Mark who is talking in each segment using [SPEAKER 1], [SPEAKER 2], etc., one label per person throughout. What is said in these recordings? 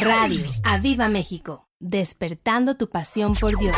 [SPEAKER 1] Radio Aviva México, despertando tu pasión por Dios.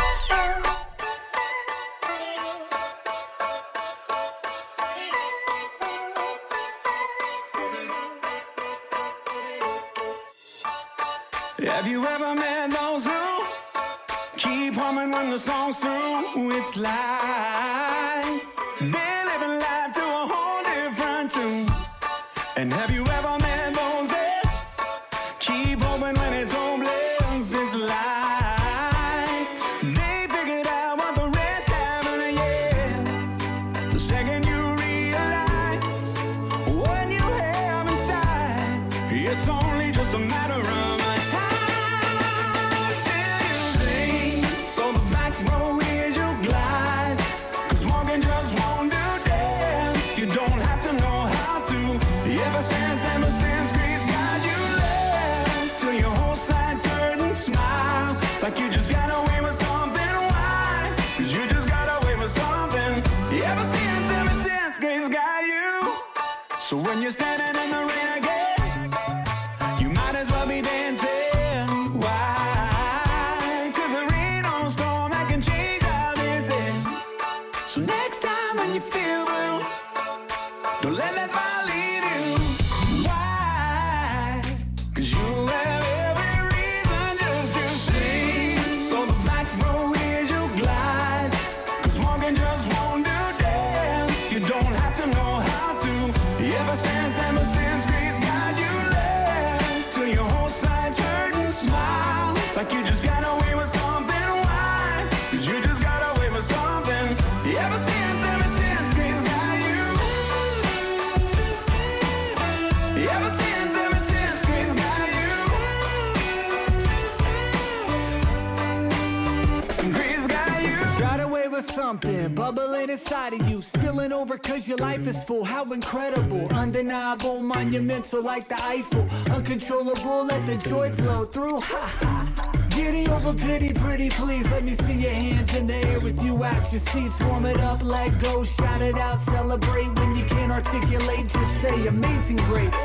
[SPEAKER 2] Something
[SPEAKER 3] bubbling inside of you, spilling over cause your life is full. How incredible, undeniable, monumental like the Eiffel, uncontrollable, let the joy flow through. Ha ha. Giddy over pity, pretty please. Let me see your hands in the air with you at your seats. Warm it up, let go, shout it out, celebrate when you can't articulate. Just say amazing grace.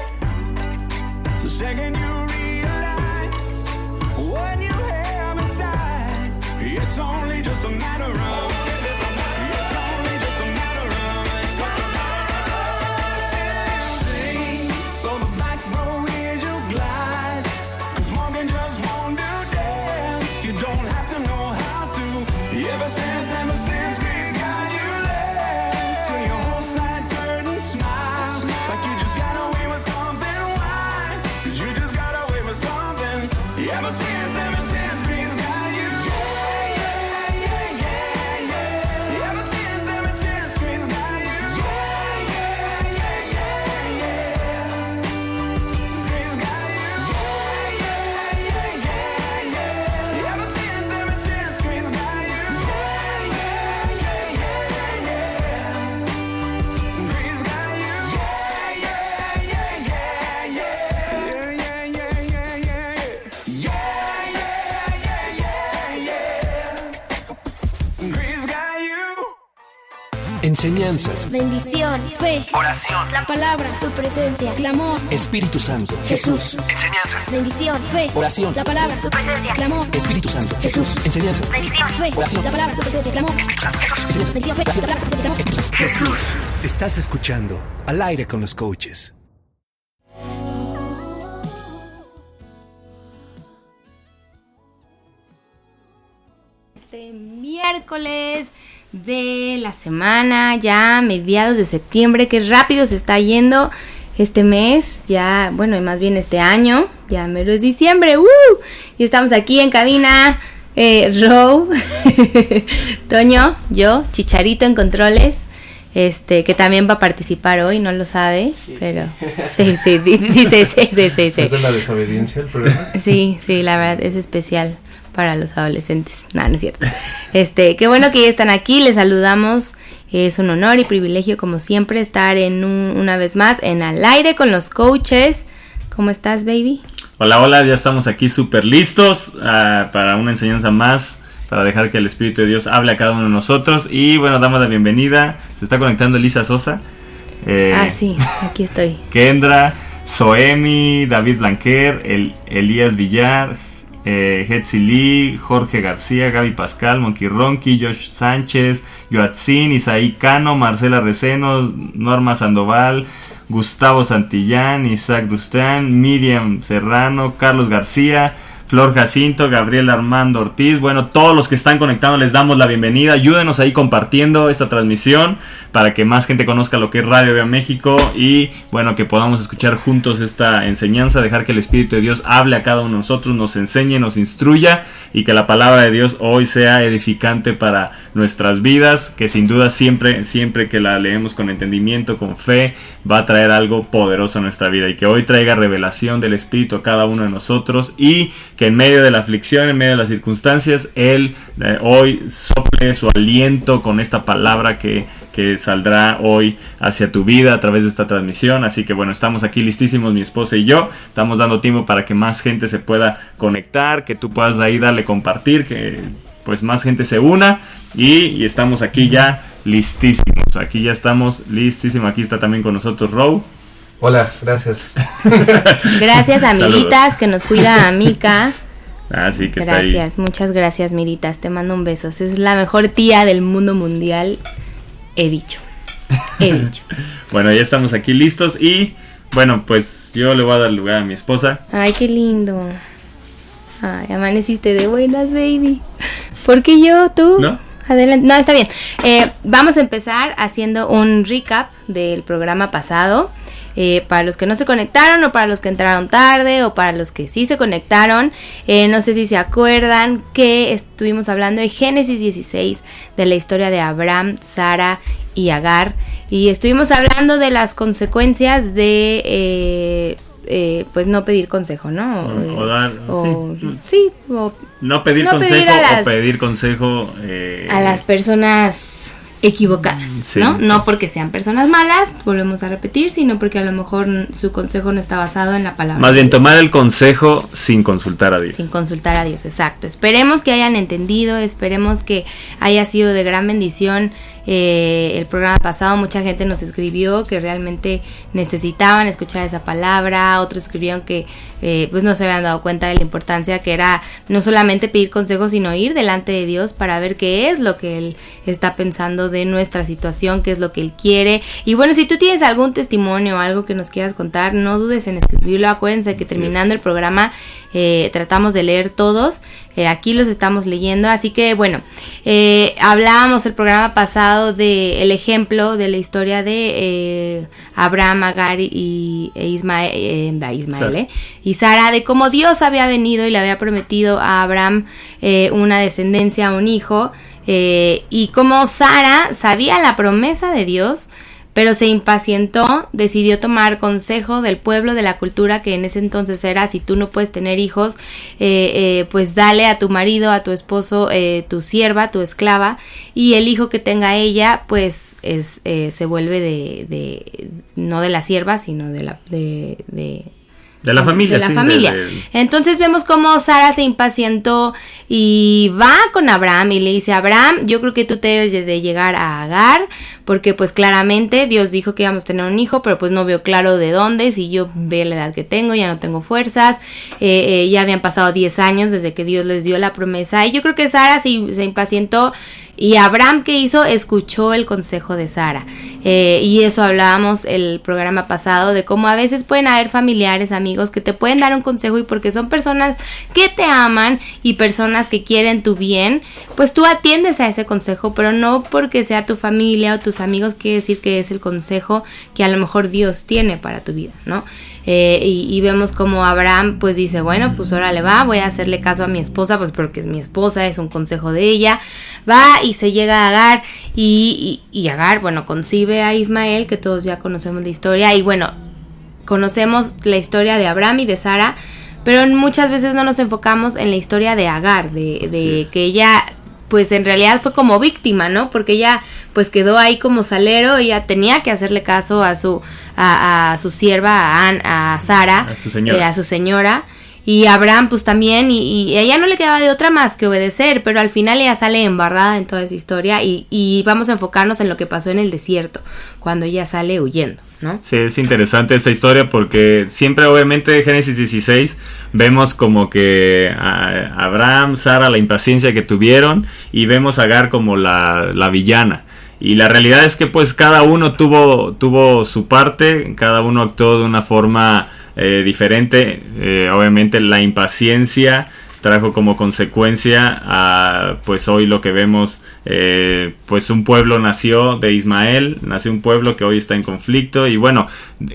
[SPEAKER 2] The second you realize what you have inside, it's only just a matter of.
[SPEAKER 4] Enseñanzas,
[SPEAKER 5] Bendición, fe,
[SPEAKER 6] Oración.
[SPEAKER 5] la palabra, su presencia, clamor,
[SPEAKER 4] Espíritu Santo,
[SPEAKER 5] Jesús.
[SPEAKER 6] Enseñanzas.
[SPEAKER 5] Bendición, fe,
[SPEAKER 4] Oración.
[SPEAKER 5] la palabra, su presencia, clamor,
[SPEAKER 4] Espíritu Santo,
[SPEAKER 5] Jesús.
[SPEAKER 4] Enseñanzas,
[SPEAKER 5] bendición, fe,
[SPEAKER 4] Oración.
[SPEAKER 5] la palabra, su presencia, clamor,
[SPEAKER 4] Enseñanzas,
[SPEAKER 5] bendición, fe, la palabra, su presencia, clamor.
[SPEAKER 4] Jesús. Estás escuchando Al aire con los coaches.
[SPEAKER 1] Este miércoles de la semana, ya mediados de septiembre, que rápido se está yendo este mes, ya, bueno, y más bien este año, ya mero es diciembre, ¡uh! Y estamos aquí en cabina, eh, Row, Toño, yo, Chicharito en controles, este, que también va a participar hoy, no lo sabe, pero sí, sí, di- dice, sí, sí, sí, sí.
[SPEAKER 7] ¿Es de la desobediencia el programa?
[SPEAKER 1] Sí, sí, la verdad es especial para los adolescentes. No, no es cierto. Este, qué bueno que ya están aquí, les saludamos. Es un honor y privilegio, como siempre, estar en un- una vez más en al aire con los coaches. ¿Cómo estás, baby?
[SPEAKER 8] Hola, hola, ya estamos aquí súper listos ah, para una enseñanza más, para dejar que el Espíritu de Dios hable a cada uno de nosotros. Y bueno, damos la bienvenida. Se está conectando Elisa Sosa. eh,
[SPEAKER 1] ah, sí, aquí estoy.
[SPEAKER 8] Kendra, Soemi, David Blanquer, el, Elías Villar, eh, Hetzi Lee, Jorge García, Gaby Pascal, Monkey Ronqui, Josh Sánchez, Yoatzin, Isaí Cano, Marcela Recenos, Norma Sandoval, Gustavo Santillán, Isaac Rustán, Miriam Serrano, Carlos García, Flor Jacinto, Gabriel Armando Ortiz, bueno, todos los que están conectados les damos la bienvenida. Ayúdenos ahí compartiendo esta transmisión para que más gente conozca lo que es Radio Vea México y bueno, que podamos escuchar juntos esta enseñanza, dejar que el Espíritu de Dios hable a cada uno de nosotros, nos enseñe, nos instruya y que la palabra de Dios hoy sea edificante para nuestras vidas, que sin duda siempre, siempre que la leemos con entendimiento, con fe, va a traer algo poderoso a nuestra vida y que hoy traiga revelación del Espíritu a cada uno de nosotros y que en medio de la aflicción, en medio de las circunstancias, Él eh, hoy sople su aliento con esta palabra que, que saldrá hoy hacia tu vida a través de esta transmisión. Así que bueno, estamos aquí listísimos, mi esposa y yo. Estamos dando tiempo para que más gente se pueda conectar, que tú puedas ahí darle compartir, que pues más gente se una y, y estamos aquí ya listísimos. Aquí ya estamos listísimos. Aquí está también con nosotros Row.
[SPEAKER 7] Hola, gracias.
[SPEAKER 1] Gracias a
[SPEAKER 8] Saludos.
[SPEAKER 1] Miritas que nos cuida a Mica.
[SPEAKER 8] Así que está ahí.
[SPEAKER 1] Gracias, muchas gracias Miritas, te mando un beso. Es la mejor tía del mundo mundial, he dicho. He dicho.
[SPEAKER 8] Bueno, ya estamos aquí listos y bueno, pues yo le voy a dar lugar a mi esposa.
[SPEAKER 1] Ay, qué lindo. Ay, amaneciste de buenas, baby. ¿Por qué yo? ¿Tú?
[SPEAKER 8] ¿No?
[SPEAKER 1] Adelante. No, está bien. Eh, vamos a empezar haciendo un recap del programa pasado. Eh, para los que no se conectaron o para los que entraron tarde o para los que sí se conectaron, eh, no sé si se acuerdan que estuvimos hablando de Génesis 16, de la historia de Abraham, Sara y Agar. Y estuvimos hablando de las consecuencias de, eh, eh, pues, no pedir consejo, ¿no?
[SPEAKER 8] O- o dar-
[SPEAKER 1] o-
[SPEAKER 8] sí.
[SPEAKER 1] sí, o
[SPEAKER 8] No pedir
[SPEAKER 1] No
[SPEAKER 8] consejo
[SPEAKER 1] pedir a las-
[SPEAKER 8] o pedir consejo eh,
[SPEAKER 1] a las personas equivocadas,
[SPEAKER 8] Sí.
[SPEAKER 1] ¿no? No porque sean personas malas, volvemos a repetir, sino porque a lo mejor su consejo no está basado en la palabra.
[SPEAKER 8] Más bien tomar el consejo sin consultar a Dios.
[SPEAKER 1] Sin consultar a Dios, exacto. Esperemos que hayan entendido, esperemos que haya sido de gran bendición eh, el programa pasado. Mucha gente nos escribió que realmente necesitaban escuchar esa palabra, otros escribieron que eh, pues no se habían dado cuenta de la importancia que era no solamente pedir consejos, sino ir delante de Dios para ver qué es lo que Él está pensando de nuestra situación, qué es lo que Él quiere. Y bueno, si tú tienes algún testimonio o algo que nos quieras contar, no dudes en escribirlo. Acuérdense que
[SPEAKER 8] Así
[SPEAKER 1] terminando
[SPEAKER 8] es.
[SPEAKER 1] el programa eh, tratamos de leer todos. Eh, aquí los estamos leyendo. Así que bueno, eh, hablábamos el programa pasado de el ejemplo de la historia de eh, Abraham, Agar y e Ismael, eh, Ismael, y Sara, de cómo Dios había venido y le había prometido a Abraham eh, una descendencia, un hijo. eh, y cómo Sara sabía la promesa de Dios, pero se impacientó, decidió tomar consejo del pueblo, de la cultura que en ese entonces era, si tú no puedes tener hijos, eh, eh, pues dale a tu marido, a tu esposo, eh, tu sierva, tu esclava, y el hijo que tenga ella, pues es, eh, se vuelve de, de, no de la sierva, sino de la, de, de
[SPEAKER 8] De la familia,
[SPEAKER 1] de la
[SPEAKER 8] sí,
[SPEAKER 1] familia.
[SPEAKER 8] de- de-
[SPEAKER 1] Entonces vemos cómo Sara se impacientó y va con Abraham y le dice, Abraham, yo creo que tú te debes de llegar a Agar, porque pues claramente Dios dijo que íbamos a tener un hijo, pero pues no veo claro de dónde, si yo veo la edad que tengo, ya no tengo fuerzas, eh, eh, ya habían pasado 10 años desde que Dios les dio la promesa, y yo creo que Sara se, se impacientó y Abraham que hizo escuchó el consejo de Sara. Eh, y eso hablábamos el programa pasado de cómo a veces pueden haber familiares, amigos que te pueden dar un consejo y porque son personas que te aman y personas que quieren tu bien, pues tú atiendes a ese consejo, pero no porque sea tu familia o tus amigos quiere decir que es el consejo que a lo mejor Dios tiene para tu vida, ¿no? Eh, y, y vemos como Abraham pues dice, bueno, pues ahora le va, voy a hacerle caso a mi esposa, pues porque es mi esposa, es un consejo de ella, va y se llega a Agar y, y, y Agar, bueno, concibe a Ismael, que todos ya conocemos la historia, y bueno, conocemos la historia de Abraham y de Sara, pero muchas veces no nos enfocamos en la historia de Agar, de,
[SPEAKER 8] Así
[SPEAKER 1] de
[SPEAKER 8] es.
[SPEAKER 1] que ella pues en realidad fue como víctima, ¿no? Porque ella pues quedó ahí como salero, ella tenía que hacerle caso a su a, a su sierva, a, a Sara,
[SPEAKER 8] A su señora.
[SPEAKER 1] eh, a su señora. Y Abraham pues también, y, y ella no le quedaba de otra más que obedecer, pero al final ella sale embarrada en toda esa historia y, y vamos a enfocarnos en lo que pasó en el desierto, cuando ella sale huyendo, ¿no?
[SPEAKER 8] Sí, es interesante esta historia porque siempre obviamente en Génesis 16 vemos como que Abraham, Sara, la impaciencia que tuvieron y vemos a Agar como la, la villana. Y la realidad es que pues cada uno tuvo, tuvo su parte, cada uno actuó de una forma eh, diferente. Eh, obviamente la impaciencia trajo como consecuencia a pues hoy lo que vemos eh, pues un pueblo nació de Ismael nació un pueblo que hoy está en conflicto y bueno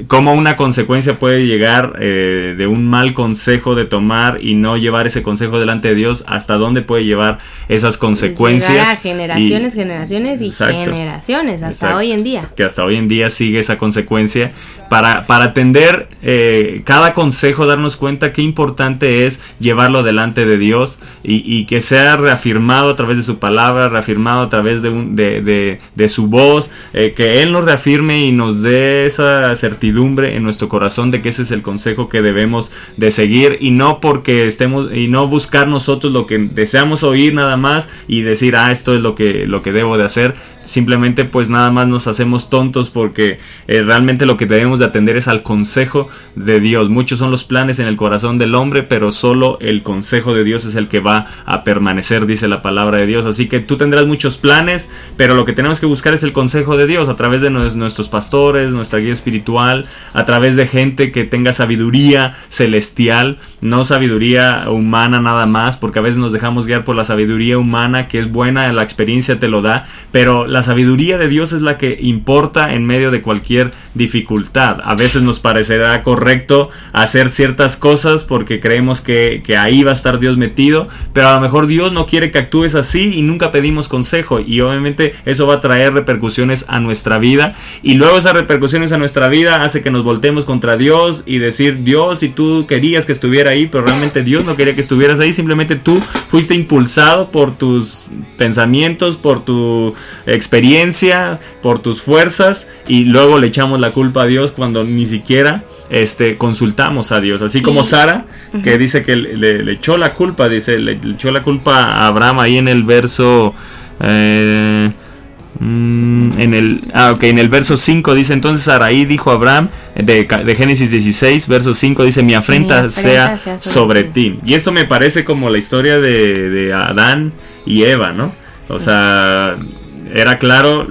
[SPEAKER 8] como una consecuencia puede llegar eh, de un mal consejo de tomar y no llevar ese consejo delante de Dios hasta dónde puede llevar esas consecuencias
[SPEAKER 1] Llegar a generaciones,
[SPEAKER 8] y-
[SPEAKER 1] generaciones y
[SPEAKER 8] Exacto.
[SPEAKER 1] generaciones, hasta
[SPEAKER 8] Exacto.
[SPEAKER 1] hoy en día.
[SPEAKER 8] que hasta hoy en día sigue esa consecuencia para, para atender eh, cada consejo, darnos cuenta qué importante es llevarlo delante de Dios y, que sea reafirmado a través de su palabra, reafirmado a través de, de- de su voz, eh, que Él nos reafirme y nos dé esa certidumbre en nuestro corazón de que ese es el consejo que debemos de seguir y no porque estemos y no buscar nosotros lo que deseamos oír nada más y decir ah esto es lo que lo que debo de hacer simplemente pues nada más nos hacemos tontos porque eh, realmente lo que debemos de atender es al consejo de Dios. Muchos son los planes en el corazón del hombre pero solo el consejo de Dios es el que va a permanecer dice la palabra de Dios. Así que tú tendrás muchos planes pero lo que tenemos que buscar es el consejo de Dios a través de nues- nuestros pastores nuestra guía espiritual a través de gente que tenga sabiduría celestial no sabiduría humana nada más porque a veces nos dejamos guiar por la sabiduría humana que es buena la experiencia te lo da pero la sabiduría de Dios es la que importa en medio de cualquier dificultad a veces nos parecerá correcto hacer ciertas cosas porque creemos que, que ahí va a estar Dios metido pero a lo mejor Dios no quiere que actúes así y nunca pedimos consejo y obviamente eso va a traer repercusiones a nuestra vida y luego esas repercusiones a nuestra vida hace que nos voltemos contra Dios y decir Dios si tú querías que estuviera ahí pero realmente Dios no quería que estuvieras ahí simplemente tú fuiste impulsado por tus pensamientos por tu experiencia por tus fuerzas y luego le echamos la culpa a Dios cuando ni siquiera este, consultamos a Dios. Así como Sara, que dice que le, echó la culpa, dice, le, le echó la culpa a Abraham ahí en el verso... eh, mm, en el, ah, ok, en el verso 5 dice entonces Saraí dijo a Abraham de, de Génesis 16 verso 5 dice mi afrenta,
[SPEAKER 1] Mi afrenta
[SPEAKER 8] sea,
[SPEAKER 1] sea
[SPEAKER 8] sobre,
[SPEAKER 1] sobre
[SPEAKER 8] ti y esto me parece como la historia de, de Adán y Eva ¿no? o sea era claro,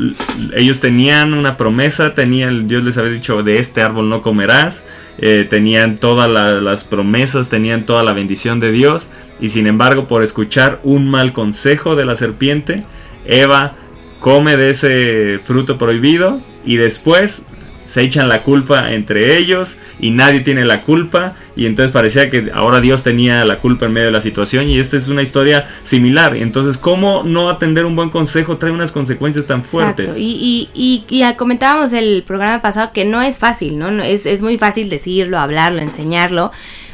[SPEAKER 8] ellos tenían una promesa, tenían, Dios les había dicho, de este árbol no comerás, eh, tenían todas la- las promesas, tenían toda la bendición de Dios, y sin embargo, por escuchar un mal consejo de la serpiente, Eva come de ese fruto prohibido y después se echan la culpa entre ellos y nadie tiene la culpa y entonces parecía que ahora Dios tenía la culpa en medio de la situación y esta es una historia similar. Entonces, ¿cómo no atender un buen consejo trae unas consecuencias tan fuertes?
[SPEAKER 1] Y, y, y, y comentábamos el programa pasado que no es fácil. No, es, es muy fácil decirlo, hablarlo, enseñarlo.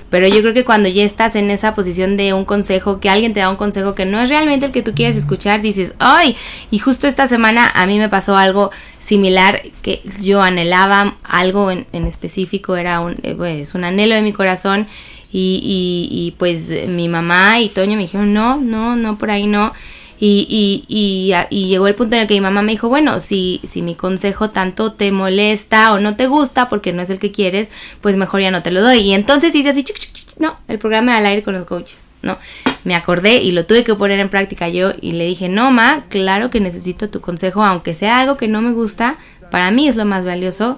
[SPEAKER 1] Pero yo creo que cuando ya estás en esa posición de un consejo, que alguien te da un consejo que no es realmente el que tú quieres escuchar, dices, ¡ay! Y justo esta semana a mí me pasó algo similar que yo anhelaba algo en, en específico, era un, eh, pues, un anhelo de mi corazón. Y, y, y pues mi mamá y Toño me dijeron, no, no, no, por ahí no. Y, y, y, y llegó el punto en el que mi mamá me dijo, bueno, si, si mi consejo tanto te molesta o no te gusta porque no es el que quieres, pues mejor ya no te lo doy. Y entonces hice así, chic, chic, chic, no, el programa al aire con los coaches, no. Me acordé y lo tuve que poner en práctica yo y le dije, no, ma, claro que necesito tu consejo, aunque sea algo que no me gusta, para mí es lo más valioso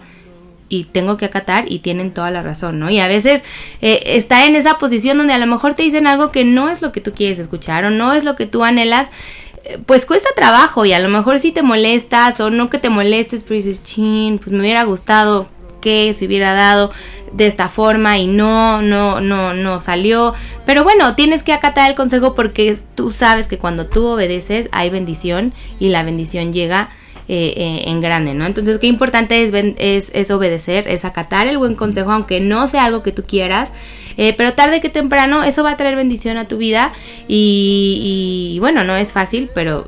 [SPEAKER 1] y tengo que acatar y tienen toda la razón, ¿no? Y a veces eh, está en esa posición donde a lo mejor te dicen algo que no es lo que tú quieres escuchar o no es lo que tú anhelas, eh, pues cuesta trabajo y a lo mejor si te molestas o no que te molestes, pero dices, chin, pues me hubiera gustado que se hubiera dado de esta forma y no, no, no, no salió. Pero bueno, tienes que acatar el consejo porque tú sabes que cuando tú obedeces hay bendición y la bendición llega eh, eh, en grande, ¿no? Entonces, qué importante es, es, es obedecer, es acatar el buen consejo, aunque no sea algo que tú quieras, eh, pero tarde que temprano eso va a traer bendición a tu vida y, y, bueno, no es fácil, pero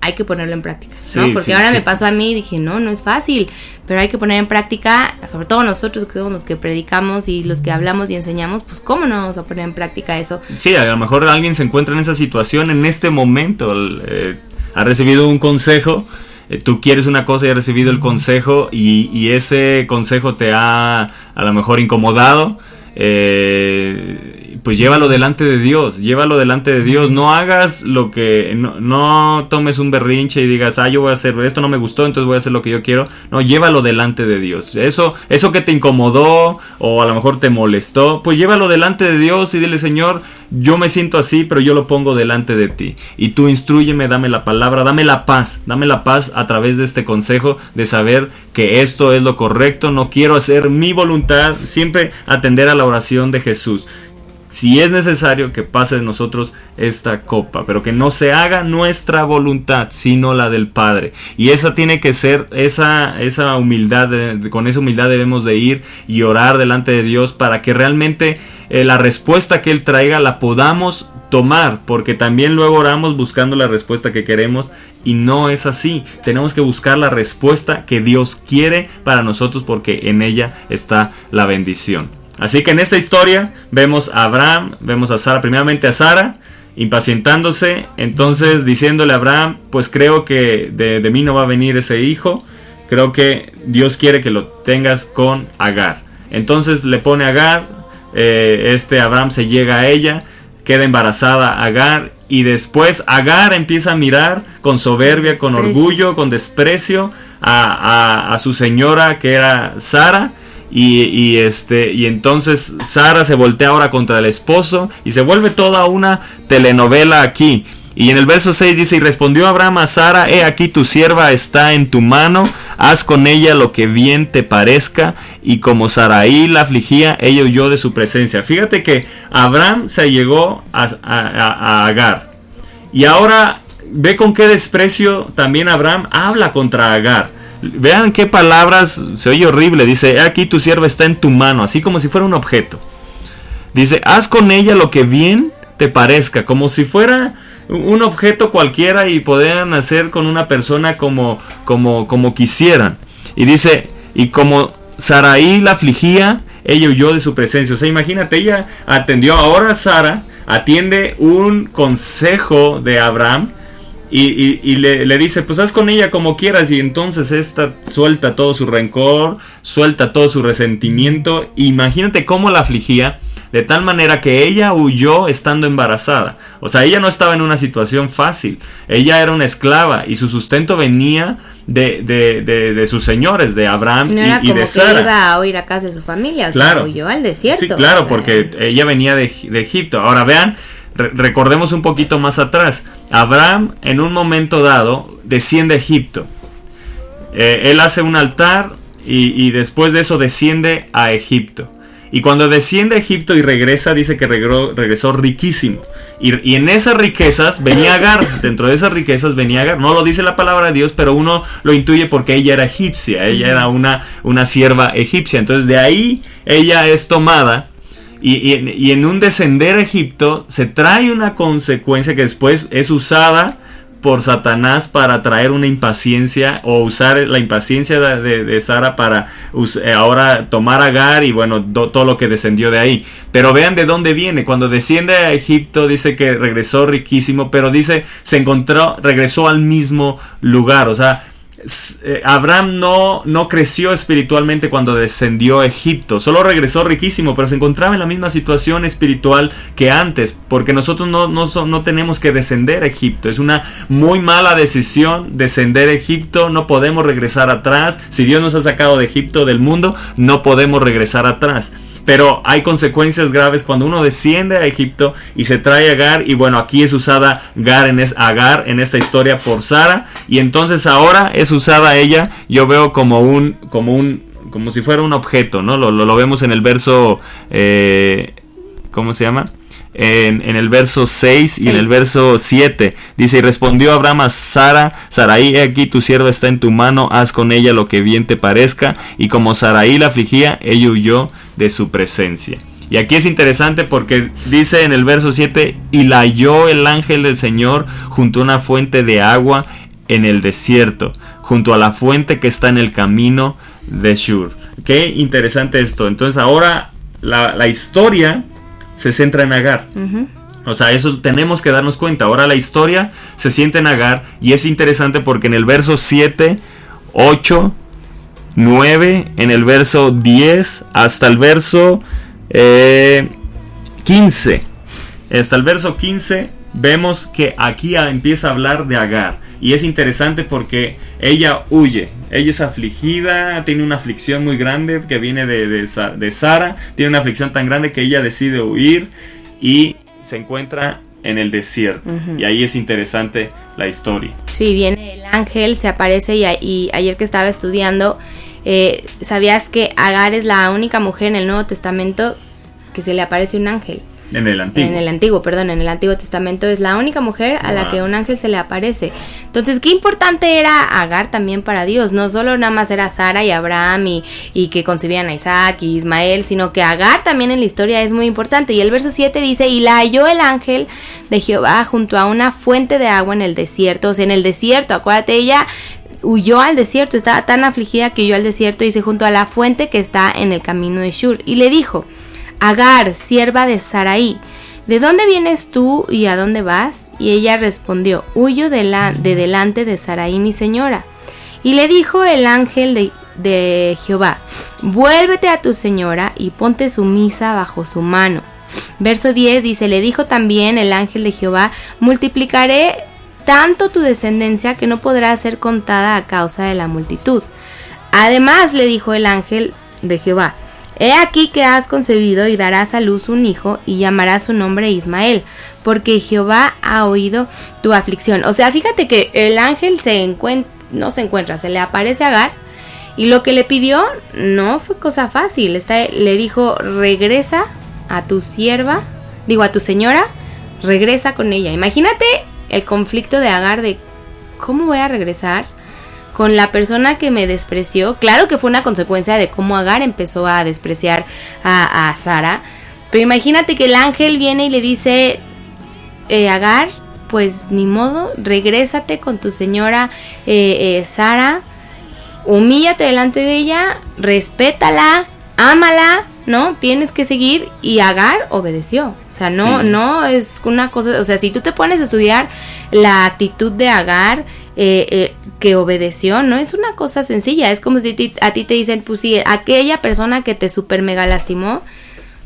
[SPEAKER 1] hay que ponerlo en práctica, ¿no?
[SPEAKER 8] Sí,
[SPEAKER 1] Porque
[SPEAKER 8] sí,
[SPEAKER 1] ahora
[SPEAKER 8] sí.
[SPEAKER 1] me pasó a mí y dije, no, no es fácil, pero hay que poner en práctica, sobre todo nosotros que somos los que predicamos y los que hablamos y enseñamos, pues cómo no vamos a poner en práctica eso.
[SPEAKER 8] Sí, a lo mejor alguien se encuentra en esa situación en este momento. eh, ha recibido un consejo, tú quieres una cosa y has recibido el consejo y, y ese consejo te ha a lo mejor incomodado. eh, pues llévalo delante de Dios, llévalo delante de Dios, no hagas lo que, no, no tomes un berrinche y digas, ah, yo voy a hacer esto, no me gustó, entonces voy a hacer lo que yo quiero, no, llévalo delante de Dios, eso, eso que te incomodó o a lo mejor te molestó, pues llévalo delante de Dios y dile, Señor, yo me siento así, pero yo lo pongo delante de ti. Y tú instruyeme, dame la palabra, dame la paz, dame la paz a través de este consejo de saber que esto es lo correcto, no quiero hacer mi voluntad, siempre atender a la oración de Jesús. Si es necesario que pase de nosotros esta copa, pero que no se haga nuestra voluntad, sino la del Padre. Y esa tiene que ser, esa, esa humildad, con esa humildad debemos de ir y orar delante de Dios para que realmente eh, la respuesta que Él traiga la podamos tomar, porque también luego oramos buscando la respuesta que queremos y no es así. Tenemos que buscar la respuesta que Dios quiere para nosotros porque en ella está la bendición. Así que en esta historia vemos a Abraham, vemos a Sara, primeramente a Sara, impacientándose, entonces diciéndole a Abraham, pues creo que de, de mí no va a venir ese hijo, creo que Dios quiere que lo tengas con Agar. Entonces le pone a Agar, eh, este Abraham se llega a ella, queda embarazada Agar y después Agar empieza a mirar con soberbia, con
[SPEAKER 1] Desprecio.
[SPEAKER 8] orgullo, con desprecio a, a- a su señora que era Sara. Y, este y entonces Sara se voltea ahora contra el esposo y se vuelve toda una telenovela aquí. Y en el verso 6 dice, y respondió Abraham a Sara, he aquí tu sierva está en tu mano, haz con ella lo que bien te parezca. Y como Saraí la afligía, ella huyó de su presencia. Fíjate que Abraham se llegó a- a- a Agar. Y ahora ve con qué desprecio también Abraham habla contra Agar. Vean qué palabras, se oye horrible, dice, "He aquí tu sierva está en tu mano, así como si fuera un objeto. Dice, haz con ella lo que bien te parezca, como si fuera un objeto cualquiera y podían hacer con una persona como, como, como quisieran. Y dice, y como Saraí la afligía, ella huyó de su presencia. O sea, imagínate, ella atendió, ahora Sara atiende un consejo de Abraham y, y- y le, le dice, pues haz con ella como quieras. Y entonces esta suelta todo su rencor, suelta todo su resentimiento. Imagínate cómo la afligía. De tal manera que ella huyó estando embarazada. O sea, ella no estaba en una situación fácil. Ella era una esclava y su sustento venía de, de- de- de sus señores, de Abraham
[SPEAKER 1] No
[SPEAKER 8] y,
[SPEAKER 1] era
[SPEAKER 8] y
[SPEAKER 1] como
[SPEAKER 8] de
[SPEAKER 1] que
[SPEAKER 8] Sara.
[SPEAKER 1] iba a oír a casa de su familia, o
[SPEAKER 8] Claro.
[SPEAKER 1] sea, huyó al desierto.
[SPEAKER 8] Sí, claro,
[SPEAKER 1] o sea,
[SPEAKER 8] porque ella venía de, de Egipto. Ahora vean, re- recordemos un poquito más atrás. Abraham en un momento dado desciende a Egipto. Eh, él hace un altar y, después de eso desciende a Egipto. Y cuando desciende a Egipto y regresa, dice que regresó, riquísimo. Y, y en esas riquezas venía Agar. Dentro de esas riquezas venía Agar. No lo dice la palabra de Dios, pero uno lo intuye porque ella era egipcia. Ella era una, una sierva egipcia. Entonces de ahí ella es tomada. Y, en un descender a Egipto se trae una consecuencia que después es usada por Satanás para traer una impaciencia o usar la impaciencia de, Sara para eh, ahora tomar Agar y bueno, do- todo lo que descendió de ahí. Pero vean de dónde viene. Cuando desciende a Egipto dice que regresó riquísimo, pero dice se encontró, regresó al mismo lugar. O sea, Abraham no, no creció espiritualmente cuando descendió a Egipto, solo regresó riquísimo, pero se encontraba en la misma situación espiritual que antes, porque nosotros no, no, no tenemos que descender a Egipto, es una muy mala decisión descender a Egipto, no podemos regresar atrás, si Dios nos ha sacado de Egipto, del mundo, no podemos regresar atrás. Pero hay consecuencias graves cuando uno desciende a Egipto y se trae a Agar. Y bueno, aquí es usada Agar en, es- Agar en esta historia por Sara. Y entonces ahora es usada ella, yo veo como un, como un, como si fuera un objeto, ¿no? Lo, lo- vemos en el verso, eh, ¿cómo se llama? En, en el verso 6 y en el verso 7 dice y respondió Abraham a Sara Saraí he aquí tu sierva está en tu mano haz con ella lo que bien te parezca y como Saraí la afligía ella huyó de su presencia y aquí es interesante porque dice en el verso 7 y la halló el ángel del Señor junto a una fuente de agua en el desierto, junto a la fuente que está en el camino de Shur. Qué interesante esto. Entonces ahora la, la historia se centra en Agar. O sea, eso tenemos que darnos cuenta. Ahora la historia se siente en Agar y es interesante porque en el verso 7, 8, 9, en el verso 10 hasta el verso eh, 15. Hasta el verso 15 vemos que aquí empieza a hablar de Agar. Y es interesante porque ella huye. Ella es afligida, tiene una aflicción muy grande que viene de, de, Sa- de Sara. Tiene una aflicción tan grande que ella decide huir y se encuentra en el desierto. Y ahí es interesante la historia.
[SPEAKER 1] Sí, viene el ángel, se aparece y, a- y ayer que estaba estudiando, eh, ¿sabías que Agar es la única mujer en el Nuevo Testamento que se le aparece un ángel?
[SPEAKER 8] En el antiguo.
[SPEAKER 1] En el antiguo, perdón, en el Antiguo Testamento es la única mujer a la que un ángel se le aparece. Entonces, qué importante era Agar también para Dios. No solo nada más era Sara y Abraham y, y que concibían a Isaac y Ismael, sino que Agar también en la historia es muy importante. Y el verso 7 dice, y la halló el ángel de Jehová junto a una fuente de agua en el desierto. O sea, en el desierto, acuérdate, ella huyó al desierto, estaba tan afligida que huyó al desierto, dice, junto a la fuente que está en el camino de Shur. Y le dijo, Agar, sierva de Saraí, ¿de dónde vienes tú y a dónde vas? Y ella respondió, huyo de, la, de delante de Saraí mi señora. Y le dijo el ángel de, de Jehová, vuélvete a tu señora y ponte sumisa bajo su mano. Verso 10 dice, le dijo también el ángel de Jehová, multiplicaré tanto tu descendencia que no podrá ser contada a causa de la multitud. Además le dijo el ángel de Jehová, He aquí que has concebido y darás a luz un hijo y llamarás su nombre Ismael, porque Jehová ha oído tu aflicción. O sea, fíjate que el ángel se encuentra, no se encuentra, se le aparece a Agar y lo que le pidió no fue cosa fácil. Le dijo, regresa a tu sierva, digo a tu señora, regresa con ella. Imagínate el conflicto de Agar de cómo voy a regresar con la persona que me despreció. Claro que fue una consecuencia de cómo Agar empezó a despreciar a, a Sara. Pero imagínate que el ángel viene y le dice, eh, Agar, pues ni modo, regrésate con tu señora eh, eh, Sara, humíllate delante de ella, respétala, ámala, ¿no? Tienes que seguir y Agar obedeció. O sea, no,
[SPEAKER 8] Sí.
[SPEAKER 1] no es una cosa, o sea, si tú te pones a estudiar la actitud de Agar eh, eh, que obedeció, no es una cosa sencilla, es como si ti- a ti te dicen, pues sí, aquella persona que te super mega lastimó,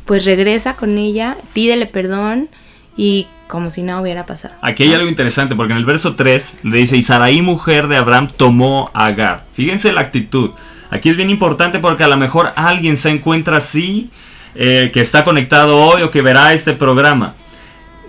[SPEAKER 1] pues regresa con ella, pídele perdón y como si nada hubiera pasado.
[SPEAKER 8] Aquí hay algo interesante porque en el verso 3 le dice, y Saraí, mujer de Abraham, tomó a Agar. Fíjense la actitud. Aquí es bien importante porque a lo mejor alguien se encuentra así, eh, que está conectado hoy o que verá este programa.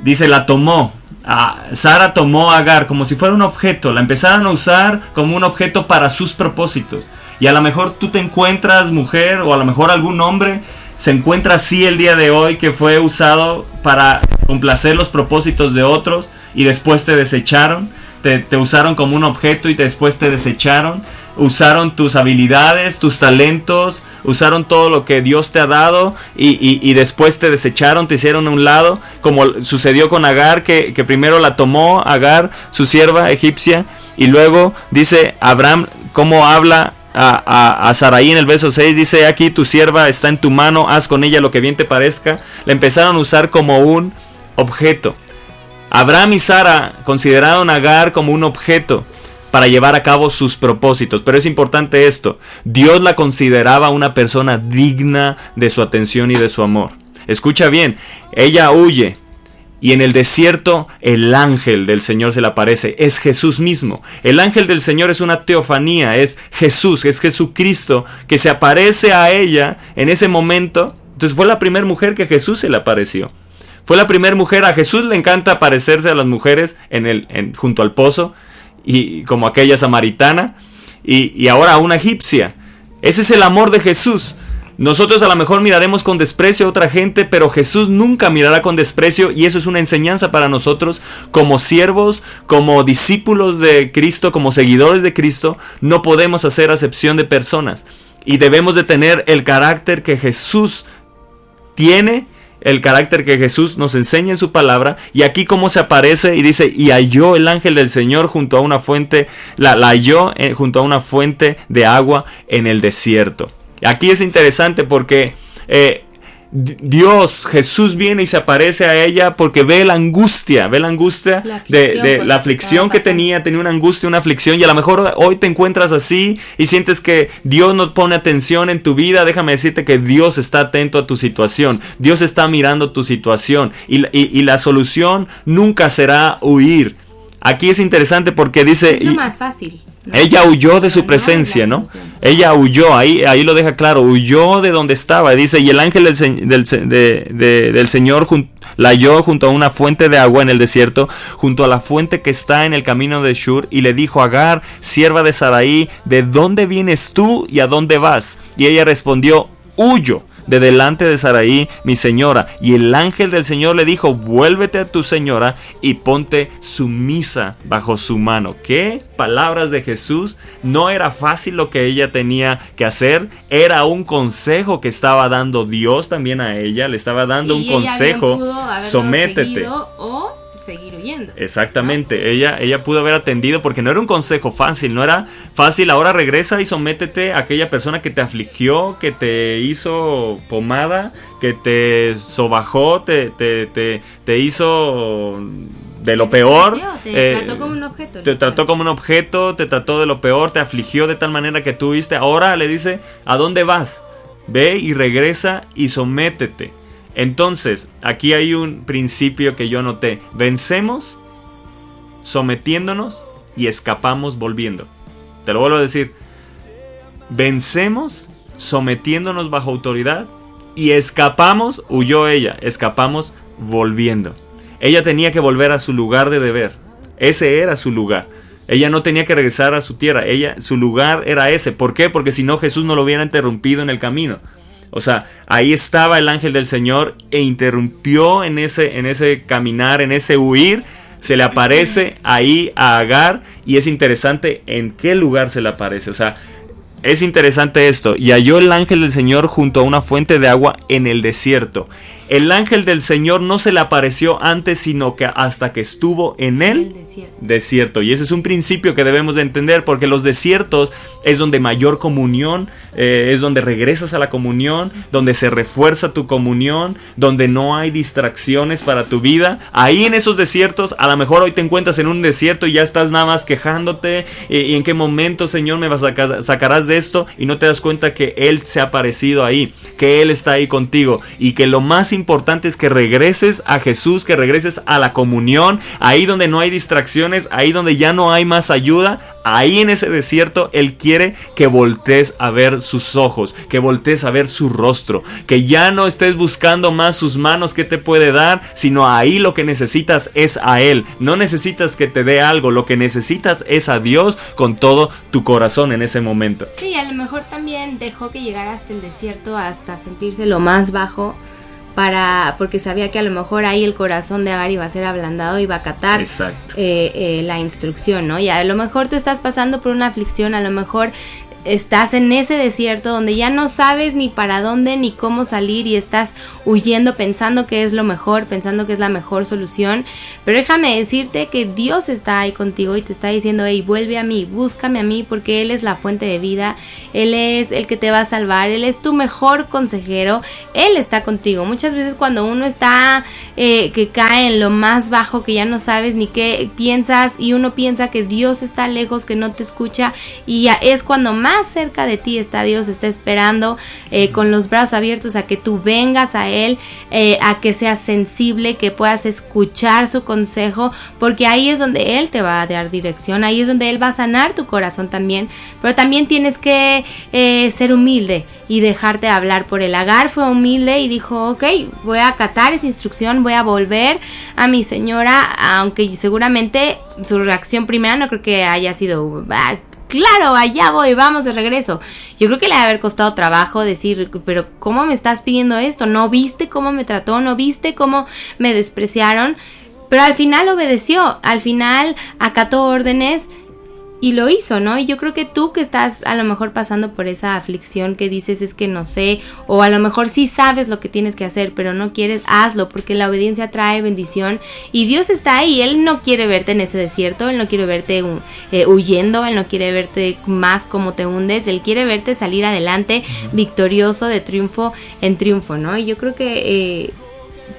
[SPEAKER 8] Dice, la tomó. Ah, Sara tomó a Agar como si fuera un objeto. La empezaron a usar como un objeto para sus propósitos. Y a lo mejor tú te encuentras mujer o a lo mejor algún hombre se encuentra así el día de hoy que fue usado para complacer los propósitos de otros y después te desecharon. Te, te usaron como un objeto y después te desecharon. Usaron tus habilidades, tus talentos, usaron todo lo que Dios te ha dado y, y- después te desecharon, te hicieron a un lado, como sucedió con Agar, que, que primero la tomó Agar, su sierva egipcia, y luego dice Abraham, cómo habla a, a, a Saraí en el verso 6, dice aquí tu sierva está en tu mano, haz con ella lo que bien te parezca. La empezaron a usar como un objeto. Abraham y Sara consideraron a Agar como un objeto para llevar a cabo sus propósitos. Pero es importante esto. Dios la consideraba una persona digna de su atención y de su amor. Escucha bien, ella huye. Y en el desierto el ángel del Señor se le aparece. Es Jesús mismo. El ángel del Señor es una teofanía. Es Jesús, es Jesucristo que se aparece a ella en ese momento. Entonces fue la primera mujer que Jesús se le apareció. Fue la primera mujer. A Jesús le encanta aparecerse a las mujeres en el, junto al pozo. Y como aquella samaritana. Y, y ahora una egipcia. Ese es el amor de Jesús. Nosotros a lo mejor miraremos con desprecio a otra gente, pero Jesús nunca mirará con desprecio y eso es una enseñanza para nosotros como siervos, como discípulos de Cristo, como seguidores de Cristo. No podemos hacer acepción de personas y debemos de tener el carácter que Jesús tiene, el carácter que Jesús nos enseña en su palabra. Y aquí cómo se aparece y dice, y halló el ángel del Señor junto a una fuente, la, la halló eh, junto a una fuente de agua en el desierto. Aquí es interesante porque eh, Dios, Jesús viene y se aparece a ella porque ve la angustia, ve la angustia
[SPEAKER 1] La
[SPEAKER 8] de, de la aflicción que tenía, tenía una angustia, una aflicción y a lo mejor hoy te encuentras así y sientes que Dios no pone atención en tu vida, déjame decirte que Dios está atento a tu situación, Dios está mirando tu situación y, la- y- y la solución nunca será huir. Aquí es interesante porque dice...
[SPEAKER 1] Es lo más fácil.
[SPEAKER 8] Ella huyó de su presencia, ¿no? Ella huyó, ahí, ahí lo deja claro, huyó de donde estaba. Dice, y el ángel del, del, del Señor la halló junto a una fuente de agua en el desierto, junto a la fuente que está en el camino de Shur, y le dijo Agar, sierva de Saraí, ¿de dónde vienes tú y a dónde vas? Y ella respondió, huyo de delante de Saraí, mi señora. Y el ángel del Señor le dijo, vuélvete a tu señora y ponte sumisa bajo su mano. ¿Qué? Palabras de Jesús. No era fácil lo que ella tenía que hacer. Era un consejo que estaba dando Dios también a ella. Le estaba dando
[SPEAKER 1] Sí,
[SPEAKER 8] un consejo. Sométete.
[SPEAKER 1] O
[SPEAKER 8] Exactamente, ella, ella pudo haber atendido porque no era un consejo fácil, no era fácil, ahora regresa y sométete a aquella persona que te afligió, que te hizo pomada, que te sobajó, te, te, te, te hizo de lo peor.
[SPEAKER 1] te
[SPEAKER 8] eh,
[SPEAKER 1] trató como un objeto,
[SPEAKER 8] Te trató como un objeto, te trató de lo peor, te afligió de tal manera que tú viste. Ahora le dice, ¿a dónde vas? Ve y regresa y sométete. Entonces, aquí hay un principio que yo noté. Vencemos sometiéndonos y escapamos volviendo. Te lo vuelvo a decir. Vencemos sometiéndonos bajo autoridad y escapamos, huyó ella, escapamos volviendo. Ella tenía que volver a su lugar de deber. Ese era su lugar. Ella no tenía que regresar a su tierra. Ella, su lugar era ese. ¿Por qué? Porque si no Jesús no lo hubiera interrumpido en el camino. O sea, ahí estaba el ángel del Señor e interrumpió en ese, en ese caminar, en ese huir. Se le aparece ahí a Agar y es interesante en qué lugar se le aparece. O sea, es interesante esto. Y halló el ángel del Señor junto a una fuente de agua en el desierto. El ángel del Señor no se le apareció antes, sino que hasta que estuvo en
[SPEAKER 1] El desierto.
[SPEAKER 8] desierto. Y ese es un principio que debemos de entender porque los desiertos es donde mayor comunión, eh, es donde regresas a la comunión, donde se refuerza tu comunión, donde no hay distracciones para tu vida. Ahí en esos desiertos, a lo mejor hoy te encuentras en un desierto y ya estás nada más quejándote y, y en qué momento, Señor, me vas a sacar- sacarás de esto y no te das cuenta que Él se ha aparecido ahí, que Él está ahí contigo y que lo más importante es que regreses a Jesús, que regreses a la comunión, ahí donde no hay distracciones, ahí donde ya no hay más ayuda, ahí en ese desierto Él quiere que voltees a ver sus ojos, que voltees a ver su rostro, que ya no estés buscando más sus manos que te puede dar, sino ahí lo que necesitas es a Él. No necesitas que te dé algo, lo que necesitas es a Dios con todo tu corazón en ese momento.
[SPEAKER 1] Sí, a lo mejor también dejó que llegara hasta el desierto, hasta sentirse lo más bajo, para porque sabía que a lo mejor ahí el corazón de Agar iba a ser ablandado, iba a acatar
[SPEAKER 8] Exacto.
[SPEAKER 1] eh, eh, la instrucción, ¿no? Y a lo mejor tú estás pasando por una aflicción, a lo mejor estás en ese desierto donde ya no sabes ni para dónde ni cómo salir y estás huyendo pensando que es lo mejor, pensando que es la mejor solución. Pero déjame decirte que Dios está ahí contigo y te está diciendo, hey, vuelve a mí, búscame a mí porque Él es la fuente de vida, Él es el que te va a salvar, Él es tu mejor consejero, Él está contigo. Muchas veces cuando uno está eh, que cae en lo más bajo, que ya no sabes ni qué piensas y uno piensa que Dios está lejos, que no te escucha y ya es cuando más cerca de ti está Dios, está esperando eh, con los brazos abiertos a que tú vengas a Él, eh, a que seas sensible, que puedas escuchar su consejo, porque ahí es donde Él te va a dar dirección, ahí es donde Él va a sanar tu corazón también, pero también tienes que eh, ser humilde y dejarte hablar por el Agar fue humilde y dijo, ok, voy a acatar esa instrucción, voy a volver a mi señora, aunque seguramente su reacción primera no creo que haya sido, "Ah, claro, allá voy, vamos de regreso. Yo creo que le ha haber costado trabajo decir, pero ¿cómo me estás pidiendo esto? ¿No viste cómo me trató? ¿No viste cómo me despreciaron? Pero al final obedeció, al final acató órdenes y lo hizo, ¿no? Y yo creo que tú que estás a lo mejor pasando por esa aflicción que dices es que no sé, o a lo mejor sí sabes lo que tienes que hacer, pero no quieres, hazlo, porque la obediencia trae bendición y Dios está ahí, Él no quiere verte en ese desierto, Él no quiere verte eh, huyendo, Él no quiere verte más como te hundes, Él quiere verte salir adelante, victorioso, de triunfo en triunfo, ¿no? Y yo creo que... Eh,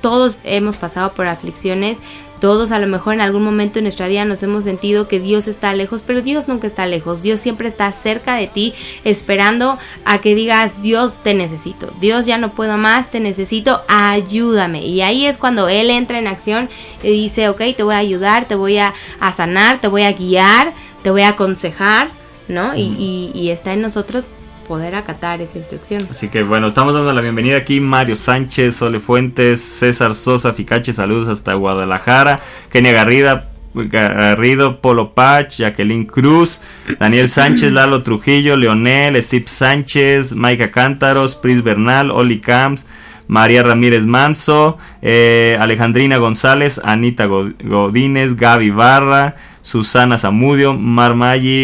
[SPEAKER 1] todos hemos pasado por aflicciones, todos a lo mejor en algún momento en nuestra vida nos hemos sentido que Dios está lejos, pero Dios nunca está lejos. Dios siempre está cerca de ti, esperando a que digas, Dios te necesito. Dios ya no puedo más, te necesito, ayúdame. Y ahí es cuando Él entra en acción y dice, ok, te voy a ayudar, te voy a, a sanar, te voy a guiar, te voy a aconsejar, ¿no? Y, y- y está en nosotros poder acatar esa instrucción.
[SPEAKER 8] Así que bueno, estamos dando la bienvenida aquí Mario Sánchez, Sole Fuentes, César Sosa Ficache, saludos hasta Guadalajara, Kenia Garrida, Garrido, Polo Pach, Jacqueline Cruz, Daniel Sánchez, Lalo Trujillo, Leonel, Steve Sánchez, Maika Cántaros, Pris Bernal, Oli Camps, María Ramírez Manso, eh, Alejandrina González, Anita Go- Godínez, Gaby Barra, Susana Zamudio, Mar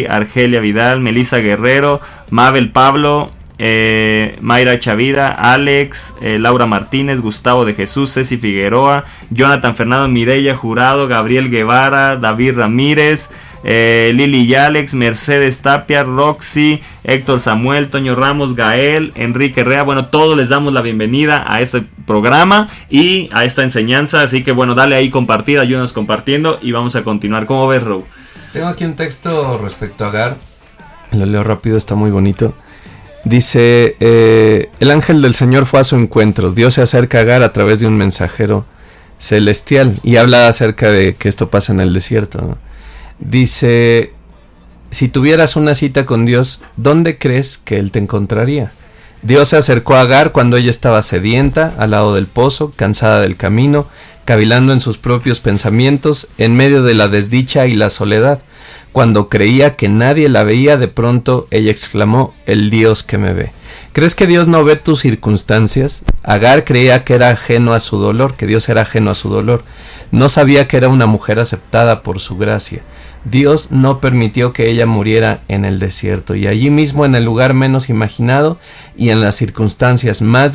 [SPEAKER 8] Argelia Vidal, Melissa Guerrero, Mabel Pablo, eh, Mayra Chavira, Alex, eh, Laura Martínez, Gustavo de Jesús, Ceci Figueroa, Jonathan Fernando Mireya Jurado, Gabriel Guevara, David Ramírez, eh, Lili y Alex, Mercedes Tapia, Roxy, Héctor Samuel, Toño Ramos, Gael, Enrique Rea. Bueno, todos les damos la bienvenida a este programa y a esta enseñanza. Así que bueno, dale ahí compartir, ayúdanos compartiendo y vamos a continuar. ¿Cómo ves, Row?
[SPEAKER 7] Tengo aquí un texto respecto a Agar. Lo leo rápido, está muy bonito. Dice, eh, el ángel del Señor fue a su encuentro. Dios se acerca a Agar a través de un mensajero celestial. Y habla acerca de que esto pasa en el desierto. ¿no? Dice, si tuvieras una cita con Dios, ¿dónde crees que Él te encontraría? Dios se acercó a Agar cuando ella estaba sedienta, al lado del pozo, cansada del camino, cavilando en sus propios pensamientos, en medio de la desdicha y la soledad. Cuando creía que nadie la veía, de pronto ella exclamó, el Dios que me ve. ¿Crees que Dios no ve tus circunstancias? Agar creía que era ajeno a su dolor, que Dios era ajeno a su dolor. No sabía que era una mujer aceptada por su gracia. Dios no permitió que ella muriera en el desierto y allí mismo en el lugar menos imaginado y en las circunstancias más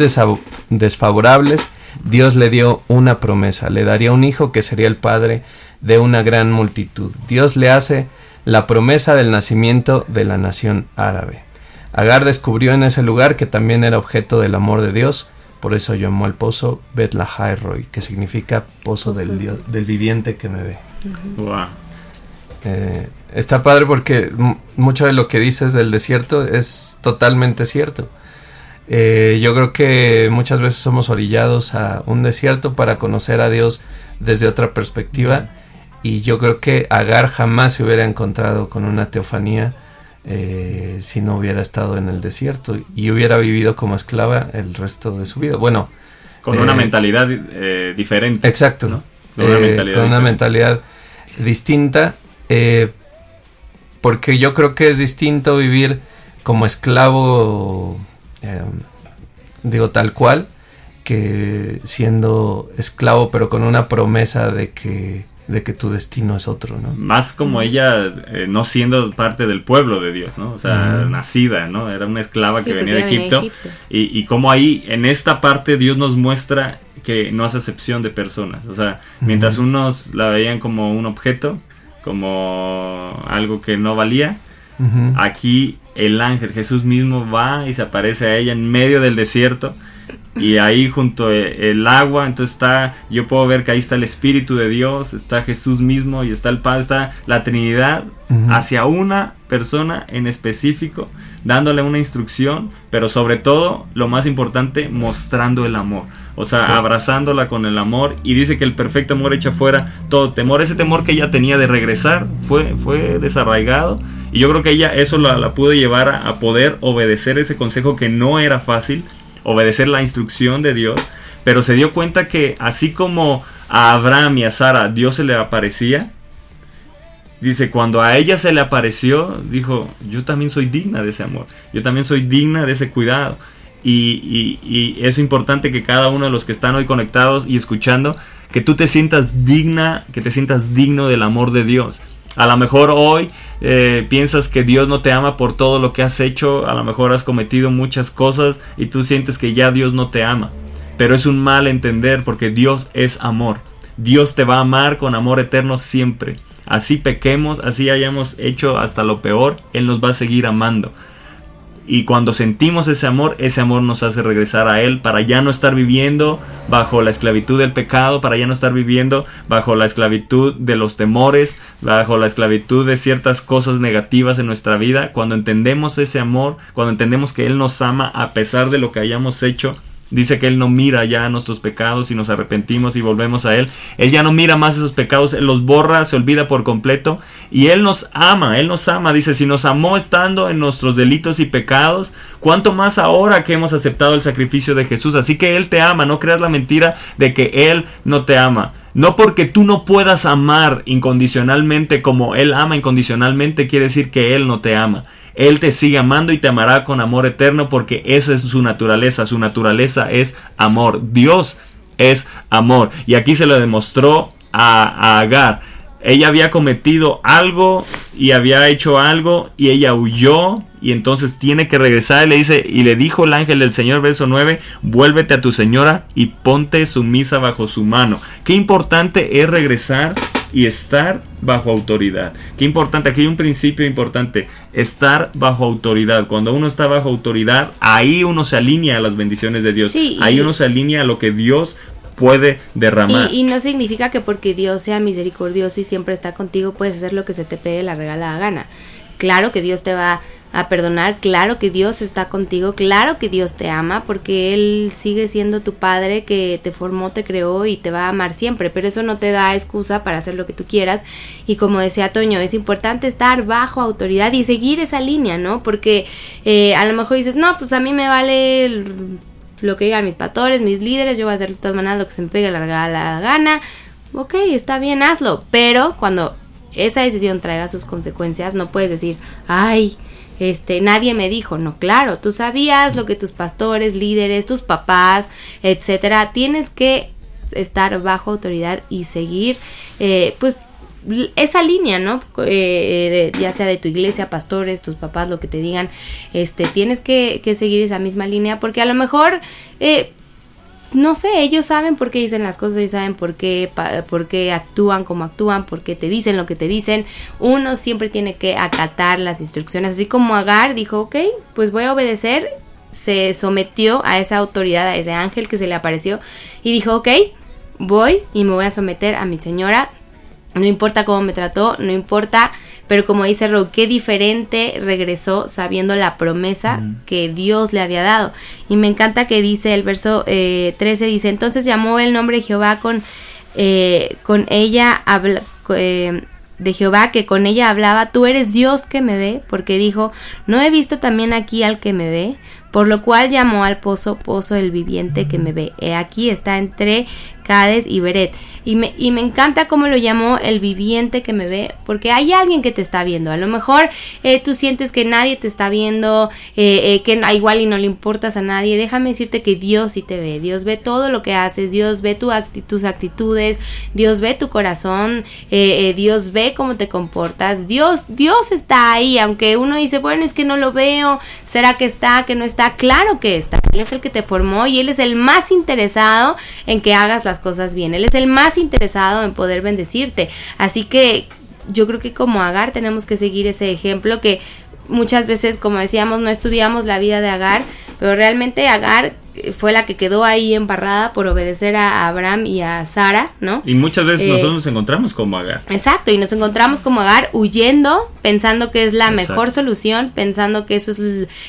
[SPEAKER 7] desfavorables, Dios le dio una promesa, le daría un hijo que sería el padre de una gran multitud. Dios le hace la promesa del nacimiento de la nación árabe. Agar descubrió en ese lugar que también era objeto del amor de Dios, por eso llamó al pozo Bet Lahai Roi, que significa pozo,
[SPEAKER 1] Pozo
[SPEAKER 7] del, Dios- del viviente que me ve.
[SPEAKER 8] Wow.
[SPEAKER 7] Eh, está padre porque mucho de lo que dices del desierto es totalmente cierto. Eh, yo creo que muchas veces somos orillados a un desierto para conocer a Dios desde otra perspectiva y yo creo que Agar jamás se hubiera encontrado con una teofanía eh, si no hubiera estado en el desierto y hubiera vivido como esclava el resto de su vida. Bueno,
[SPEAKER 8] Con
[SPEAKER 7] Eh,
[SPEAKER 8] una mentalidad eh, diferente.
[SPEAKER 7] Exacto.
[SPEAKER 8] ¿no? Con una
[SPEAKER 7] Eh,
[SPEAKER 8] mentalidad
[SPEAKER 7] con una
[SPEAKER 8] diferente.
[SPEAKER 7] mentalidad distinta. Eh, porque yo creo que es distinto vivir como esclavo, eh, digo tal cual, que siendo esclavo pero con una promesa de que, de que tu destino es otro, ¿no?
[SPEAKER 8] Más como ella eh, no siendo parte del pueblo de Dios, ¿no? O sea, nacida, ¿no? Era una esclava
[SPEAKER 1] Sí,
[SPEAKER 8] que
[SPEAKER 1] porque
[SPEAKER 8] venía de
[SPEAKER 1] venía
[SPEAKER 8] Egipto.
[SPEAKER 1] Egipto.
[SPEAKER 8] Y, y como ahí, en esta parte, Dios nos muestra que no hace excepción de personas. O sea, mientras unos la veían como un objeto, como algo que no valía, aquí el ángel, Jesús mismo va y se aparece a ella en medio del desierto. Y ahí junto e- el agua, entonces está, yo puedo ver que ahí está el Espíritu de Dios, está Jesús mismo y está el Padre, está la Trinidad hacia una persona en específico, dándole una instrucción, pero sobre todo, lo más importante, mostrando el amor. O sea,
[SPEAKER 7] Sí.
[SPEAKER 8] abrazándola con el amor y dice que el perfecto amor echa fuera todo temor. Ese temor que ella tenía de regresar fue, fue desarraigado y yo creo que ella eso la, la pudo llevar a, a poder obedecer ese consejo que no era fácil, obedecer la instrucción de Dios, pero se dio cuenta que así como a Abraham y a Sara Dios se le aparecía, dice, cuando a ella se le apareció, dijo, yo también soy digna de ese amor, yo también soy digna de ese cuidado. Y, es importante que cada uno de los que están hoy conectados y escuchando, que tú te sientas digna, que te sientas digno del amor de Dios. A lo mejor hoy eh, piensas que Dios no te ama por todo lo que has hecho, a lo mejor has cometido muchas cosas y tú sientes que ya Dios no te ama. Pero es un mal entender porque Dios es amor. Dios te va a amar con amor eterno siempre. Así pequemos, así hayamos hecho hasta lo peor, Él nos va a seguir amando. Y cuando sentimos ese amor, ese amor nos hace regresar a Él para ya no estar viviendo bajo la esclavitud del pecado, para ya no estar viviendo bajo la esclavitud de los temores, bajo la esclavitud de ciertas cosas negativas en nuestra vida. Cuando entendemos ese amor, cuando entendemos que Él nos ama a pesar de lo que hayamos hecho, Dice que Él no mira ya nuestros pecados y nos arrepentimos y volvemos a Él. Él ya no mira más esos pecados, Él los borra, se olvida por completo. Y Él nos ama, Él nos ama. Dice, si nos amó estando en nuestros delitos y pecados, ¿cuánto más ahora que hemos aceptado el sacrificio de Jesús? Así que Él te ama, no creas la mentira de que Él no te ama. No porque tú no puedas amar incondicionalmente como Él ama incondicionalmente, quiere decir que Él no te ama. Él te sigue amando y te amará con amor eterno porque esa es su naturaleza. Su naturaleza es amor. Dios es amor. Y aquí se lo demostró a, Agar. Ella había cometido algo y había hecho algo y ella huyó y entonces tiene que regresar y le dice y le dijo el ángel del Señor verso 9, vuélvete a tu señora y ponte sumisa bajo su mano. Qué importante es regresar y estar bajo autoridad. Qué importante, aquí hay un principio importante, estar bajo autoridad. Cuando uno está bajo autoridad, ahí uno se alinea a las bendiciones de Dios.
[SPEAKER 1] Sí, y-
[SPEAKER 8] ahí uno se alinea a lo que Dios puede derramar.
[SPEAKER 1] Y, y no significa que porque Dios sea misericordioso y siempre está contigo puedes hacer lo que se te pegue la regalada gana. Claro que Dios te va a perdonar, claro que Dios está contigo, claro que Dios te ama porque Él sigue siendo tu padre que te formó, te creó y te va a amar siempre, pero eso no te da excusa para hacer lo que tú quieras. Y como decía Toño, es importante estar bajo autoridad y seguir esa línea, ¿no? Porque eh, a lo mejor dices, no, pues a mí me vale... lo que digan mis pastores, mis líderes, yo voy a hacer de todas maneras lo que se me pegue la, la gana. Ok, está bien, hazlo. Pero cuando esa decisión traiga sus consecuencias, no puedes decir, ay, este, nadie me dijo. No, claro, tú sabías lo que tus pastores, líderes, tus papás, etcétera. Tienes que estar bajo autoridad y seguir, eh, pues, esa línea, ¿no? Eh, de- ya sea de tu iglesia, pastores, tus papás, lo que te digan, este, tienes que, que seguir esa misma línea porque a lo mejor, eh, no sé, ellos saben por qué dicen las cosas, ellos saben por qué, pa- por qué actúan como actúan, por qué te dicen lo que te dicen. Uno siempre tiene que acatar las instrucciones, así como Agar dijo, ok, pues voy a obedecer, se sometió a esa autoridad, a ese ángel que se le apareció y dijo, ok, voy y me voy a someter a mi señora, no importa cómo me trató, no importa, pero como dice Ro, qué diferente regresó sabiendo la promesa que Dios le había dado. Y me encanta que dice el verso eh, 13, dice, entonces llamó el nombre de Jehová con, eh, con ella, habla- eh, de Jehová, que con ella hablaba, tú eres Dios que me ve, porque dijo, no he visto también aquí al que me ve, por lo cual llamó al pozo, pozo el viviente que me ve. He aquí está entre Cades y Beret. Y me, y me encanta cómo lo llamó el viviente que me ve, porque hay alguien que te está viendo. A lo mejor eh, tú sientes que nadie te está viendo, eh, eh, que igual y no le importas a nadie. Déjame decirte que Dios sí te ve. Dios ve todo lo que haces, Dios ve tu acti- tus actitudes, Dios ve tu corazón, Dios ve cómo te comportas. Dios, Dios está ahí, aunque uno dice, bueno, es que no lo veo, ¿será que está, que no está? Claro que está. Él es el que te formó y Él es el más interesado en que hagas las cosas bien. Él es el más interesado en poder bendecirte. Así que yo creo que como Agar tenemos que seguir ese ejemplo que muchas veces, como decíamos, no estudiamos la vida de Agar, pero realmente Agar fue la que quedó ahí embarrada por obedecer a Abraham y a Sara, ¿no?
[SPEAKER 8] Y muchas veces
[SPEAKER 1] Eh,
[SPEAKER 8] nosotros nos encontramos como Agar.
[SPEAKER 1] Exacto, y nos encontramos como Agar huyendo, pensando que es la
[SPEAKER 8] Exacto.
[SPEAKER 1] mejor solución, pensando que eso es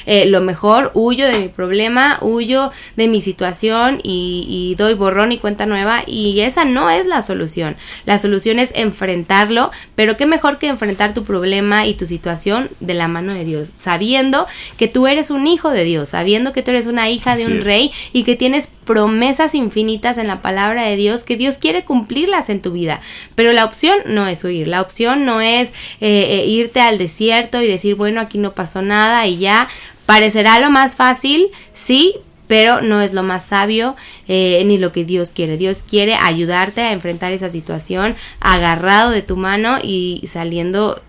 [SPEAKER 1] eh, lo mejor, huyo de mi problema, huyo de mi situación y, y doy borrón y cuenta nueva, y esa no es la solución. La solución es enfrentarlo, pero qué mejor que enfrentar tu problema y tu situación de la mano de Dios, sabiendo que tú eres un hijo de Dios, sabiendo que tú eres una hija de
[SPEAKER 8] Así
[SPEAKER 1] un
[SPEAKER 8] es.
[SPEAKER 1] Y que tienes promesas infinitas en la palabra de Dios, que Dios quiere cumplirlas en tu vida. Pero la opción no es huir, la opción no es eh, eh, irte al desierto y decir, bueno, aquí no pasó nada y ya. Parecerá lo más fácil, sí, pero no es lo más sabio eh, ni lo que Dios quiere. Dios quiere ayudarte a enfrentar esa situación agarrado de tu mano y saliendo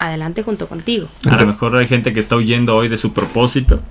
[SPEAKER 1] adelante junto contigo.
[SPEAKER 8] A lo mejor hay gente que está huyendo hoy de su propósito,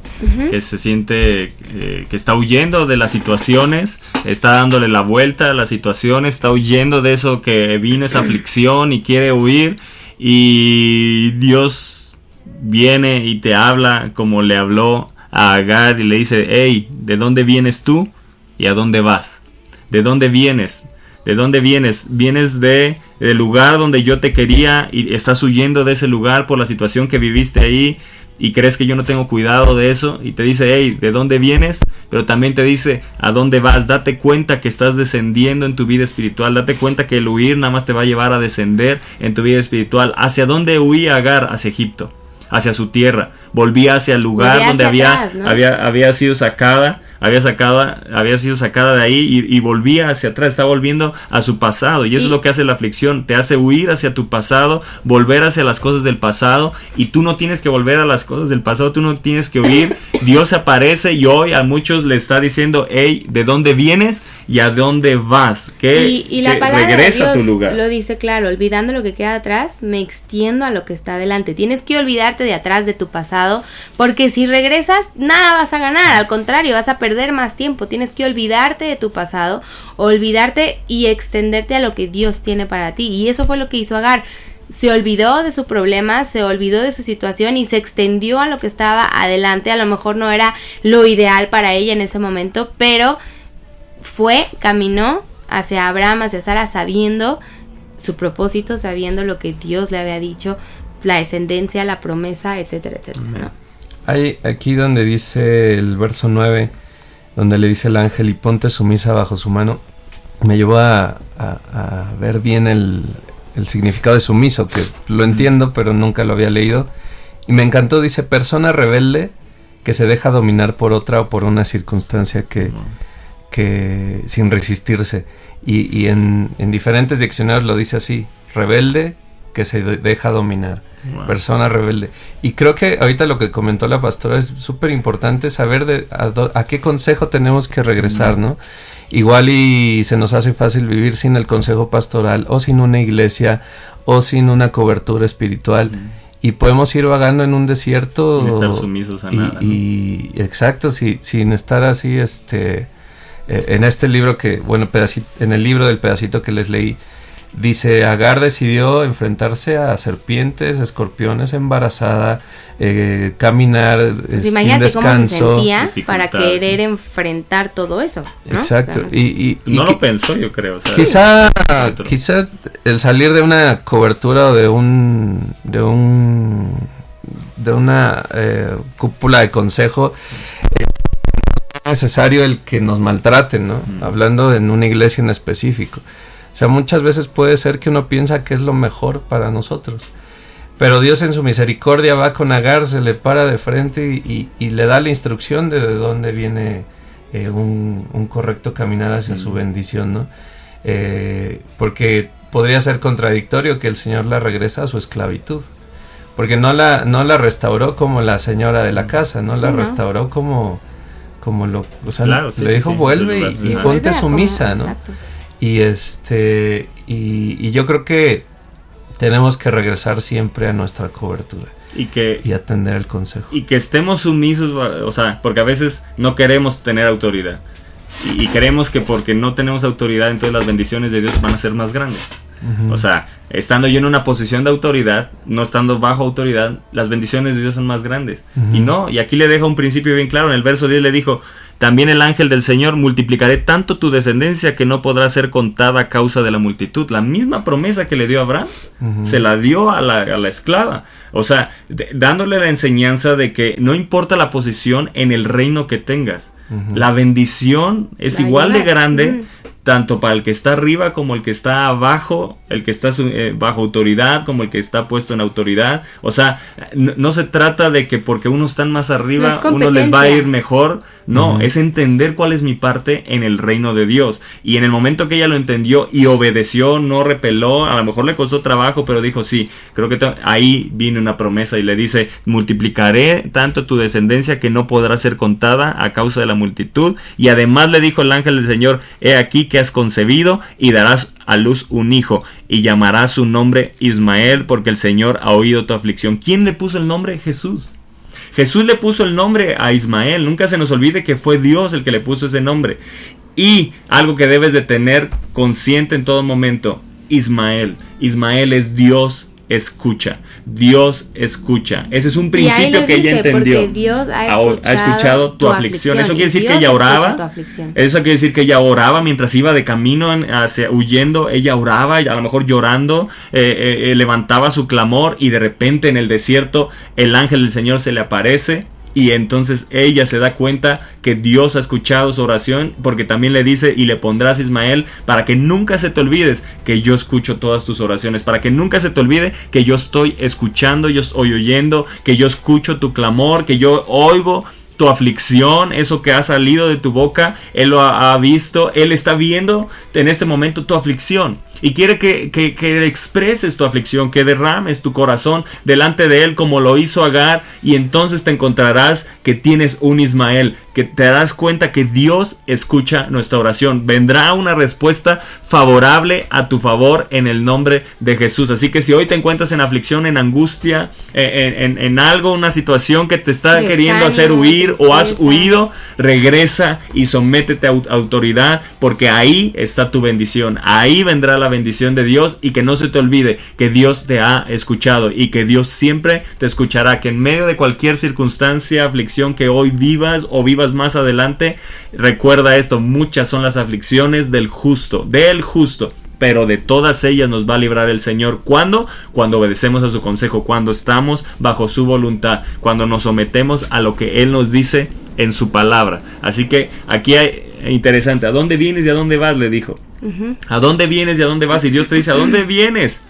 [SPEAKER 8] que se siente eh, que está huyendo de las situaciones, está dándole la vuelta a las situaciones, está huyendo de eso que vino esa aflicción y quiere huir y Dios viene y te habla como le habló a Agar y le dice, hey, ¿de dónde vienes tú y a dónde vas? ¿De dónde vienes? ¿De dónde vienes? Vienes de del lugar donde yo te quería y estás huyendo de ese lugar por la situación que viviste ahí y crees que yo no tengo cuidado de eso y te dice, hey, ¿de dónde vienes? Pero también te dice, ¿a dónde vas? Date cuenta que estás descendiendo en tu vida espiritual, date cuenta que el huir nada más te va a llevar a descender en tu vida espiritual. ¿Hacia dónde huía Agar? Hacia Egipto, hacia su tierra. Volvía hacia el lugar
[SPEAKER 1] Volvía
[SPEAKER 8] donde había,
[SPEAKER 1] atrás, ¿no?
[SPEAKER 8] había, había sido sacada. Había, sacada, había sido sacada de ahí y, y volvía hacia atrás, está volviendo a su pasado. Y eso
[SPEAKER 1] Y-
[SPEAKER 8] es lo que hace la aflicción, te hace huir hacia tu pasado, volver hacia las cosas del pasado. Y tú no tienes que volver a las cosas del pasado, tú no tienes que huir. Dios aparece y hoy a muchos le está diciendo, hey, ¿de dónde vienes y a dónde vas? Que,
[SPEAKER 1] Y, y la
[SPEAKER 8] que
[SPEAKER 1] palabra de
[SPEAKER 8] regresa a tu lugar.
[SPEAKER 1] lo dice claro, olvidando lo que queda atrás, me extiendo a lo que está adelante. Tienes que olvidarte de atrás de tu pasado, porque si regresas, nada vas a ganar, al contrario, vas a perder más tiempo. Tienes que olvidarte de tu pasado, olvidarte y extenderte a lo que Dios tiene para ti. Y eso fue lo que hizo Agar. Se olvidó de su problema, se olvidó de su situación y se extendió a lo que estaba adelante. A lo mejor no era lo ideal para ella en ese momento, pero fue, caminó hacia Abraham, hacia Sara, sabiendo su propósito, sabiendo lo que Dios le había dicho, la descendencia, la promesa, etcétera, etcétera. ¿no?
[SPEAKER 7] Hay aquí donde dice el verso 9, donde le dice el ángel y ponte sumisa bajo su mano, me llevó a, a- a ver bien el, el significado de sumiso, que lo entiendo, pero nunca lo había leído. Y me encantó, dice, persona rebelde que se deja dominar por otra o por una circunstancia que, que sin resistirse. Y, y en, en diferentes diccionarios lo dice así, rebelde que se de- deja dominar.
[SPEAKER 8] Wow.
[SPEAKER 7] Persona rebelde. Y creo que ahorita lo que comentó la pastora es súper importante saber de a, do- a qué consejo tenemos que regresar, ¿no? Igual y se nos hace fácil vivir sin el consejo pastoral o sin una iglesia o sin una cobertura espiritual. Y podemos ir vagando en un desierto.
[SPEAKER 8] Sin estar sumisos a
[SPEAKER 7] y,
[SPEAKER 8] nada, ¿no?
[SPEAKER 7] y- exacto, sí, sin estar así, este, eh, en este libro que, bueno, pedacito, en el libro del pedacito que les leí, dice, Agar decidió enfrentarse a serpientes, escorpiones, embarazada, eh, caminar eh,
[SPEAKER 1] Pues
[SPEAKER 7] sin
[SPEAKER 1] imagínate cómo se
[SPEAKER 7] descanso.
[SPEAKER 1] sentía para querer
[SPEAKER 8] sí.
[SPEAKER 1] enfrentar todo eso. ¿no?
[SPEAKER 7] Exacto.
[SPEAKER 1] O sea,
[SPEAKER 7] y, y- y
[SPEAKER 8] no lo pensó, yo creo. o sea,
[SPEAKER 7] quizá, quizá el salir de una cobertura o de un, de un, de una eh, cúpula de consejo eh, no es necesario el que nos maltraten, ¿no? Hablando en una iglesia en específico. O sea, muchas veces puede ser que uno piensa que es lo mejor para nosotros. Pero Dios en su misericordia va con Agar, se le para de frente y, y- y le da la instrucción de, de dónde viene eh, un, un correcto caminar hacia su bendición, ¿no? Eh, porque podría ser contradictorio que el Señor la regresa a su esclavitud. Porque no la, no la restauró como la señora de la casa, no
[SPEAKER 1] Sí,
[SPEAKER 7] la
[SPEAKER 1] ¿no?
[SPEAKER 7] restauró como, como lo... O sea,
[SPEAKER 8] Claro, sí,
[SPEAKER 7] le
[SPEAKER 8] sí,
[SPEAKER 7] dijo
[SPEAKER 8] sí,
[SPEAKER 7] vuelve y, y ponte sumisa, ¿no?
[SPEAKER 1] exacto.
[SPEAKER 7] Y este y, y yo creo que tenemos que regresar siempre a nuestra cobertura
[SPEAKER 8] y que
[SPEAKER 7] y atender el consejo.
[SPEAKER 8] y que estemos sumisos, o sea, porque a veces no queremos tener autoridad. Y, y creemos que porque no tenemos autoridad, entonces las bendiciones de Dios van a ser más grandes. O sea, estando yo en una posición de autoridad, no estando bajo autoridad, las bendiciones de Dios son más grandes. Y no, y aquí le deja un principio bien claro. En el verso 10 le dijo, también el ángel del Señor multiplicaré tanto tu descendencia que no podrá ser contada a causa de la multitud. La misma promesa que le dio a Abraham, se la dio a la, a la esclava. O sea, de- dándole la enseñanza de que no importa la posición en el reino que tengas, la bendición es igual de grande tanto para el que está arriba como el que está abajo, el que está su- eh, bajo autoridad como el que está puesto en autoridad. O sea, no, no se trata de que porque unos están más arriba,
[SPEAKER 1] No
[SPEAKER 8] uno les va a ir mejor. No, es entender cuál es mi parte en el reino de Dios. Y en el momento que ella lo entendió y obedeció, no repeló, a lo mejor le costó trabajo, pero dijo, sí, creo que ahí viene una promesa y le dice, multiplicaré tanto tu descendencia que no podrá ser contada a causa de la multitud. Y además le dijo el ángel del Señor, he aquí que has concebido y darás a luz un hijo y llamarás su nombre Ismael porque el Señor ha oído tu aflicción. ¿Quién le puso el nombre? Jesús. Jesús le puso el nombre a Ismael. Nunca se nos olvide que fue Dios el que le puso ese nombre. Y algo que debes de tener consciente en todo momento. Ismael. Ismael es Dios escucha. Dios escucha. Ese es un principio que ella entendió.
[SPEAKER 1] Dios ha
[SPEAKER 8] Ha-
[SPEAKER 1] escuchado,
[SPEAKER 8] ha escuchado tu, aflicción. Eso quiere decir que ella oraba. Eso quiere decir que ella oraba mientras iba de camino hacia, huyendo. Ella oraba, y a lo mejor llorando, eh, eh, eh, levantaba su clamor y de repente en el desierto el ángel del Señor se le aparece. Y entonces ella se da cuenta que Dios ha escuchado su oración porque también le dice y le pondrás Ismael para que nunca se te olvides que yo escucho todas tus oraciones, para que nunca se te olvide que yo estoy escuchando, yo estoy oyendo, que yo escucho tu clamor, que yo oigo tu aflicción, eso que ha salido de tu boca, Él lo ha, ha visto, Él está viendo en este momento tu aflicción. Y quiere que, que- que expreses tu aflicción, que derrames tu corazón delante de Él como lo hizo Agar. Y entonces te encontrarás que tienes un Ismael, que te darás cuenta que Dios escucha nuestra oración. Vendrá una respuesta favorable a tu favor en el nombre de Jesús. Así que si hoy te encuentras en aflicción, en angustia, eh, en, en- en algo, una situación que te está
[SPEAKER 1] Desánimo,
[SPEAKER 8] queriendo hacer huir o has huido, regresa y sométete a au- autoridad porque ahí está tu bendición. Ahí vendrá la bendición de Dios y que no se te olvide que Dios te ha escuchado y que Dios siempre te escuchará. Que en medio de cualquier circunstancia, aflicción que hoy vivas o vivas más adelante, recuerda esto, muchas son las aflicciones del justo, del justo. Pero de todas ellas nos va a librar el Señor. ¿Cuándo? Cuando obedecemos a su consejo, cuando estamos bajo su voluntad, cuando nos sometemos a lo que Él nos dice en su palabra. Así que aquí hay interesante. ¿A dónde vienes y a dónde vas? Le dijo. ¿A dónde vienes y a dónde vas? Y Dios te dice, ¿a dónde vienes?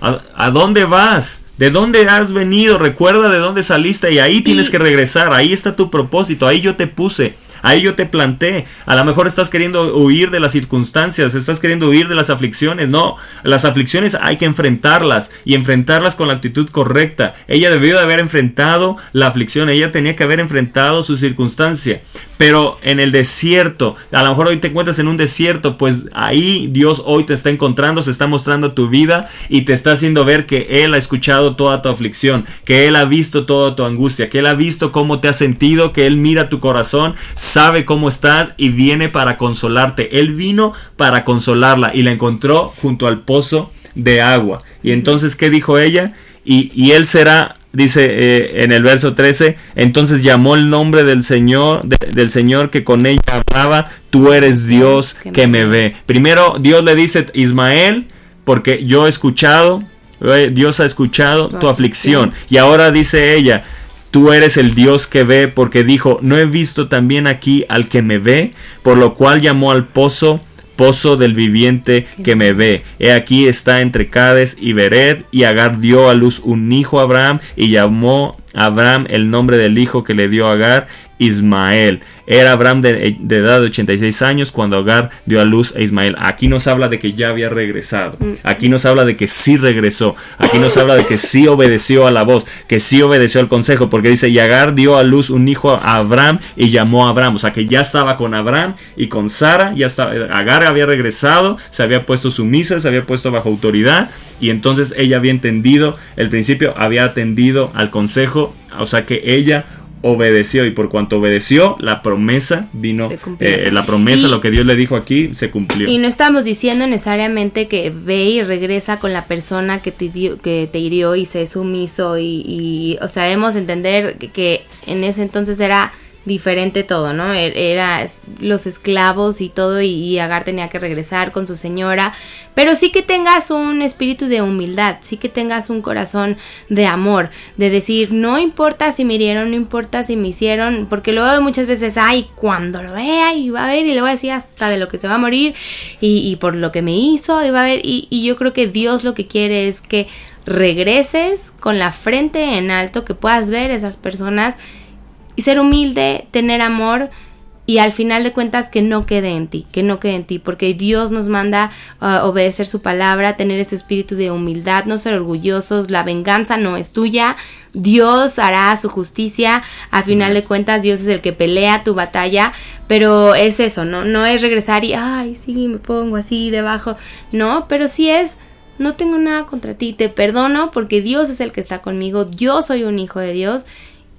[SPEAKER 8] ¿A, a dónde vas? ¿De dónde has venido? Recuerda de dónde saliste y ahí tienes
[SPEAKER 1] Y-
[SPEAKER 8] que regresar. Ahí está tu propósito. Ahí yo te puse. Ahí yo te planté. A lo mejor estás queriendo huir de las circunstancias, estás queriendo huir de las aflicciones. No, las aflicciones hay que enfrentarlas y enfrentarlas con la actitud correcta. Ella debió de haber enfrentado la aflicción, ella tenía que haber enfrentado su circunstancia. Pero en el desierto, a lo mejor hoy te encuentras en un desierto, pues ahí Dios hoy te está encontrando, se está mostrando tu vida y te está haciendo ver que Él ha escuchado toda tu aflicción, que Él ha visto toda tu angustia, que Él ha visto cómo te has sentido, que Él mira tu corazón, sabe cómo estás y viene para consolarte. Él vino para consolarla y la encontró junto al pozo de agua. Y entonces, ¿qué dijo ella? Y, y Él será dice eh, en el verso 13, entonces llamó el nombre del Señor, de- del Señor que con ella hablaba, tú eres Dios
[SPEAKER 1] Que me
[SPEAKER 8] ve. Primero Dios le dice, Ismael, porque yo he escuchado, eh, Dios ha escuchado
[SPEAKER 1] Tu
[SPEAKER 8] tu aflicción.
[SPEAKER 1] aflicción.
[SPEAKER 8] Y ahora dice ella, Tú eres el Dios que ve, porque dijo, no he visto también aquí al que me ve, por lo cual llamó al pozo pozo del viviente que me ve. He aquí está entre Cades y Bered, y Agar dio a luz un hijo a Abraham, y llamó a Abraham el nombre del hijo que le dio a Agar, Ismael. Era Abraham de, de edad de 86 años cuando Agar dio a luz a Ismael. Aquí nos habla de que ya había regresado. Aquí nos habla de que sí regresó. Aquí nos habla de que sí obedeció a la voz, que sí obedeció al consejo, porque dice, y Agar dio a luz un hijo a Abraham y llamó a Abraham. O sea que ya estaba con Abraham y con Sara, ya estaba, Agar había regresado, se había puesto sumisa, se había puesto bajo autoridad y entonces ella había entendido el principio, había atendido al consejo, o sea que ella obedeció y por cuanto obedeció la promesa vino eh, la promesa
[SPEAKER 1] Y-
[SPEAKER 8] lo que Dios le dijo aquí se cumplió.
[SPEAKER 1] Y no estamos diciendo necesariamente que ve y regresa con la persona que te, dio- que te hirió y se sumiso y, y, o sea, debemos entender que, que en ese entonces era diferente todo, ¿no? Er- Era los esclavos y todo y, y Agar tenía que regresar con su señora, pero sí que tengas un espíritu de humildad, sí que tengas un corazón de amor, de decir, no importa si me hirieron, no importa si me hicieron, porque luego muchas veces, ay, cuando lo vea y va a ver y le voy a decir hasta de lo que se va a morir y, y por lo que me hizo y va a ver, y, y yo creo que Dios lo que quiere es que regreses con la frente en alto, que puedas ver esas personas y ser humilde, tener amor y al final de cuentas que no quede en ti, que no quede en ti, porque Dios nos manda a obedecer su palabra, tener ese espíritu de humildad, no ser orgullosos, la venganza no es tuya, Dios hará su justicia, al final de cuentas Dios es el que pelea tu batalla, pero es eso, no no es regresar y ay, sí, me pongo así debajo, no, pero sí es no tengo nada contra ti, te perdono porque Dios es el que está conmigo, yo soy un hijo de Dios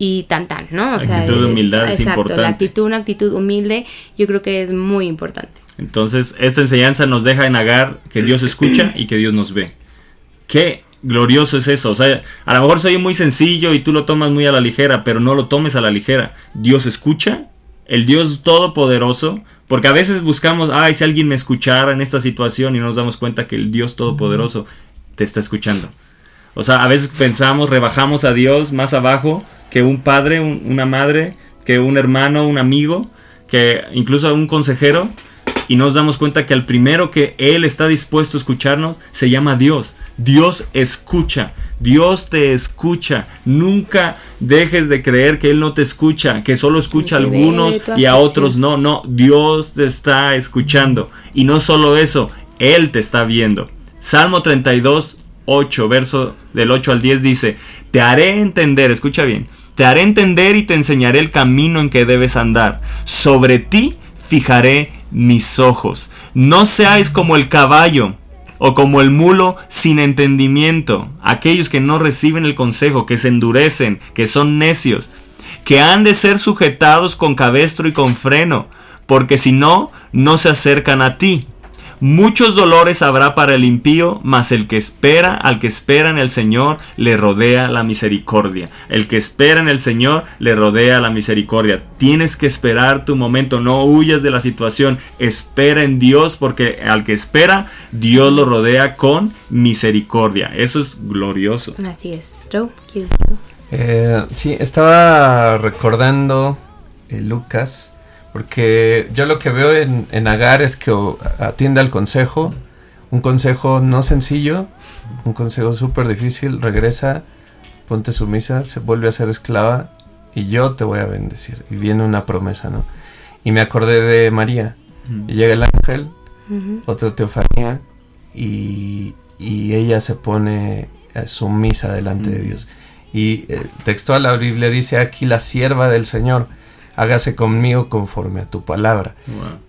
[SPEAKER 1] y tan tan, ¿no? O sea,
[SPEAKER 8] Actitud de humildad es
[SPEAKER 1] exacto,
[SPEAKER 8] importante.
[SPEAKER 1] La actitud, una actitud humilde, yo creo que es muy importante.
[SPEAKER 8] Entonces, esta enseñanza nos deja en Agar que Dios escucha y que Dios nos ve. Qué glorioso es eso. O sea, a lo mejor soy muy sencillo y tú lo tomas muy a la ligera, pero no lo tomes a la ligera. Dios escucha, el Dios todopoderoso, porque a veces buscamos, ay, si alguien me escuchara en esta situación y nos damos cuenta que el Dios todopoderoso te está escuchando. O sea, a veces pensamos, rebajamos a Dios más abajo que un padre, un- una madre, que un hermano, un amigo, que incluso un consejero, y nos damos cuenta que al primero que Él está dispuesto a escucharnos se llama Dios. Dios escucha, Dios te escucha. Nunca dejes de creer que Él no te escucha, que solo escucha a algunos y a otros no, no. Dios te está escuchando. Y no solo eso, Él te está viendo. Salmo 32, 8, verso del 8 al 10 dice, te haré entender, escucha bien, te haré entender y te enseñaré el camino en que debes andar. Sobre ti fijaré mis ojos. No seáis como el caballo o como el mulo sin entendimiento, aquellos que no reciben el consejo, que se endurecen, que son necios, que han de ser sujetados con cabestro y con freno, porque si no, no se acercan a ti. Muchos dolores habrá para el impío, mas el que espera, al que espera en el Señor, le rodea la misericordia. El que espera en el Señor, le rodea la misericordia. Tienes que esperar tu momento, no huyas de la situación, espera en Dios, porque al que espera, Dios lo rodea con misericordia. Eso es glorioso.
[SPEAKER 1] Así es.
[SPEAKER 7] Eh, sí, estaba recordando eh, Lucas, porque yo lo que veo en, en Agar es que atiende al consejo, un consejo no sencillo, un consejo súper difícil, regresa, ponte sumisa, se vuelve a ser esclava y yo te voy a bendecir. Y viene una promesa, ¿no? Y me acordé de María, y llega el ángel, otra teofanía y, y ella se pone eh, sumisa delante de Dios. Y eh, textual la Biblia dice aquí la sierva del Señor, hágase conmigo conforme a tu palabra.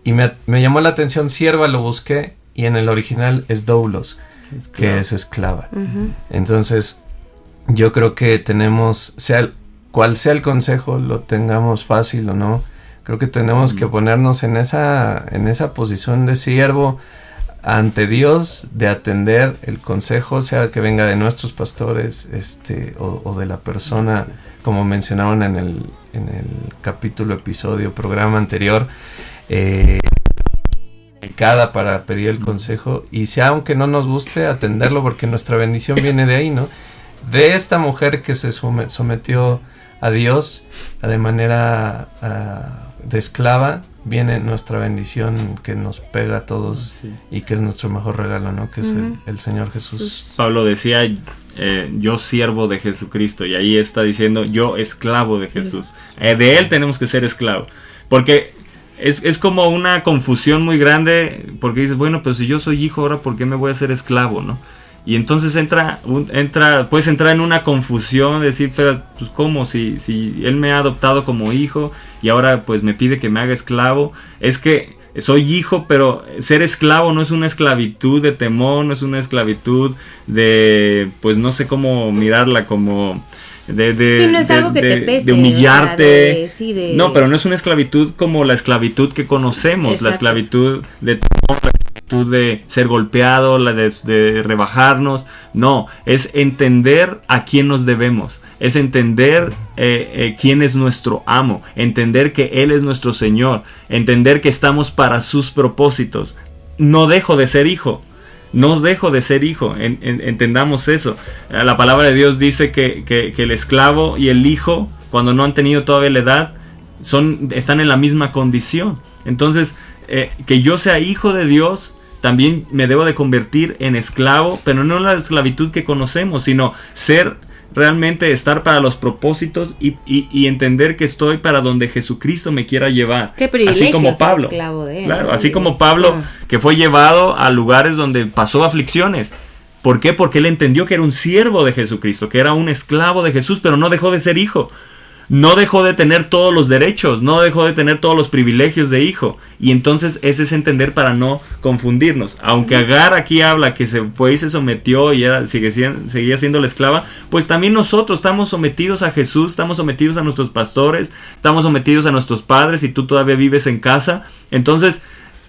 [SPEAKER 7] Y me, me llamó la atención, sierva lo busqué y en el original es doulos, que es esclava. Entonces, yo creo que tenemos, sea el- cual sea el consejo, lo tengamos fácil o no, creo que tenemos que ponernos en esa, en esa posición de siervo ante Dios, de atender el consejo, sea que venga de nuestros pastores, este, o, o de la persona, como mencionaron en el, en el capítulo, episodio, programa anterior, eh, para pedir el consejo y sea aunque no nos guste atenderlo porque nuestra bendición viene de ahí, ¿no? De esta mujer que se sometió a Dios de manera ah, de esclava viene nuestra bendición que nos pega a todos
[SPEAKER 8] Sí.
[SPEAKER 7] y que es nuestro mejor regalo, ¿no? Que es el, el Señor Jesús.
[SPEAKER 8] Pablo decía, eh, yo siervo de Jesucristo, y ahí está diciendo, yo esclavo de Jesús. Eh, de Él tenemos que ser esclavo. Porque es, es como una confusión muy grande, porque dices, bueno, pues si yo soy hijo ahora, ¿por qué me voy a ser esclavo, no? Y entonces entra, un- entra, puedes entrar en una confusión, decir, pero pues cómo, si, si él me ha adoptado como hijo y ahora pues me pide que me haga esclavo, es que soy hijo, pero ser esclavo no es una esclavitud de temor, no es una esclavitud de, pues no sé cómo mirarla, como de, de,
[SPEAKER 1] Sí, no es
[SPEAKER 8] de-
[SPEAKER 1] algo que te pese,
[SPEAKER 8] de
[SPEAKER 1] o sea,
[SPEAKER 8] humillarte.
[SPEAKER 1] sí,
[SPEAKER 8] No, pero no es una esclavitud como la esclavitud que conocemos, la esclavitud de temor, la de ser golpeado, la de, rebajarnos. No, es entender a quién nos debemos. Es entender eh, eh, quién es nuestro amo. Entender que Él es nuestro Señor. Entender que estamos para sus propósitos. No dejo de ser hijo. No dejo de ser hijo, en- en- entendamos eso. Eh, La palabra de Dios dice que, que- el esclavo y el hijo, cuando no han tenido todavía la edad, son, están en la misma condición. Entonces, que yo sea hijo de Dios, también me debo de convertir en esclavo, pero no la esclavitud que conocemos, sino ser realmente estar para los propósitos y, y- y entender que estoy para donde Jesucristo me quiera llevar.
[SPEAKER 1] Qué privilegio
[SPEAKER 8] así como
[SPEAKER 1] ser
[SPEAKER 8] Pablo.
[SPEAKER 1] esclavo de él,
[SPEAKER 8] claro,
[SPEAKER 1] ¿no?
[SPEAKER 8] así como. Pablo que fue llevado a lugares donde pasó aflicciones. ¿Por qué? Porque él entendió que era un siervo de Jesucristo, que era un esclavo de Jesús, pero no dejó de ser hijo. No dejó de tener todos los derechos, no dejó de tener todos los privilegios de hijo. Y entonces ese es entender para no confundirnos. Aunque Agar aquí habla que se fue y se sometió y era, sigue, seguía siendo la esclava, pues también nosotros estamos sometidos a Jesús, estamos sometidos a nuestros pastores, estamos sometidos a nuestros padres y tú todavía vives en casa. Entonces,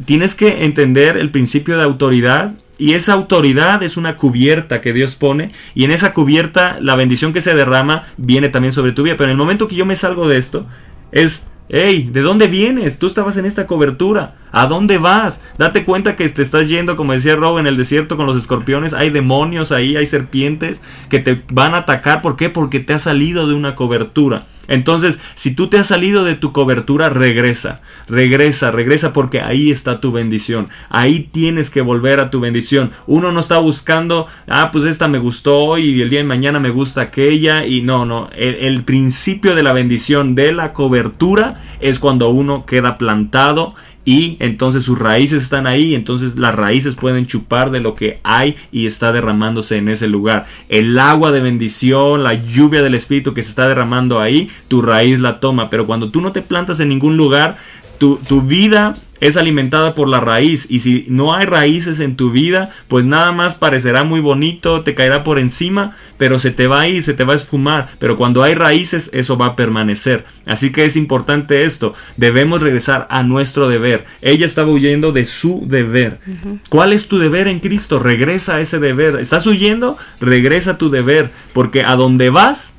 [SPEAKER 8] tienes que entender el principio de autoridad y esa autoridad es una cubierta que Dios pone y en esa cubierta la bendición que se derrama viene también sobre tu vida. Pero en el momento que yo me salgo de esto es, hey, ¿de dónde vienes? Tú estabas en esta cobertura. ¿A dónde vas? Date cuenta que te estás yendo, como decía Rob, en el desierto con los escorpiones. Hay demonios ahí, hay serpientes que te van a atacar. ¿Por qué? Porque te has salido de una cobertura. Entonces, si tú te has salido de tu cobertura, regresa, regresa, regresa porque ahí está tu bendición. Ahí tienes que volver a tu bendición. Uno no está buscando, ah, pues esta me gustó y el día de mañana me gusta aquella y no, no. El, el principio de la bendición de la cobertura es cuando uno queda plantado y entonces sus raíces están ahí, entonces las raíces pueden chupar de lo que hay y está derramándose en ese lugar. El agua de bendición, la lluvia del Espíritu que se está derramando ahí, tu raíz la toma, pero cuando tú no te plantas en ningún lugar, tu, tu vida es alimentada por la raíz y si no hay raíces en tu vida, pues nada más parecerá muy bonito, te caerá por encima, pero se te va a ir, se te va a esfumar, pero cuando hay raíces eso va a permanecer. Así que es importante esto, debemos regresar a nuestro deber. Ella estaba huyendo de su deber. ¿Cuál es tu deber en Cristo? Regresa a ese deber. ¿Estás huyendo? Regresa a tu deber, porque a donde vas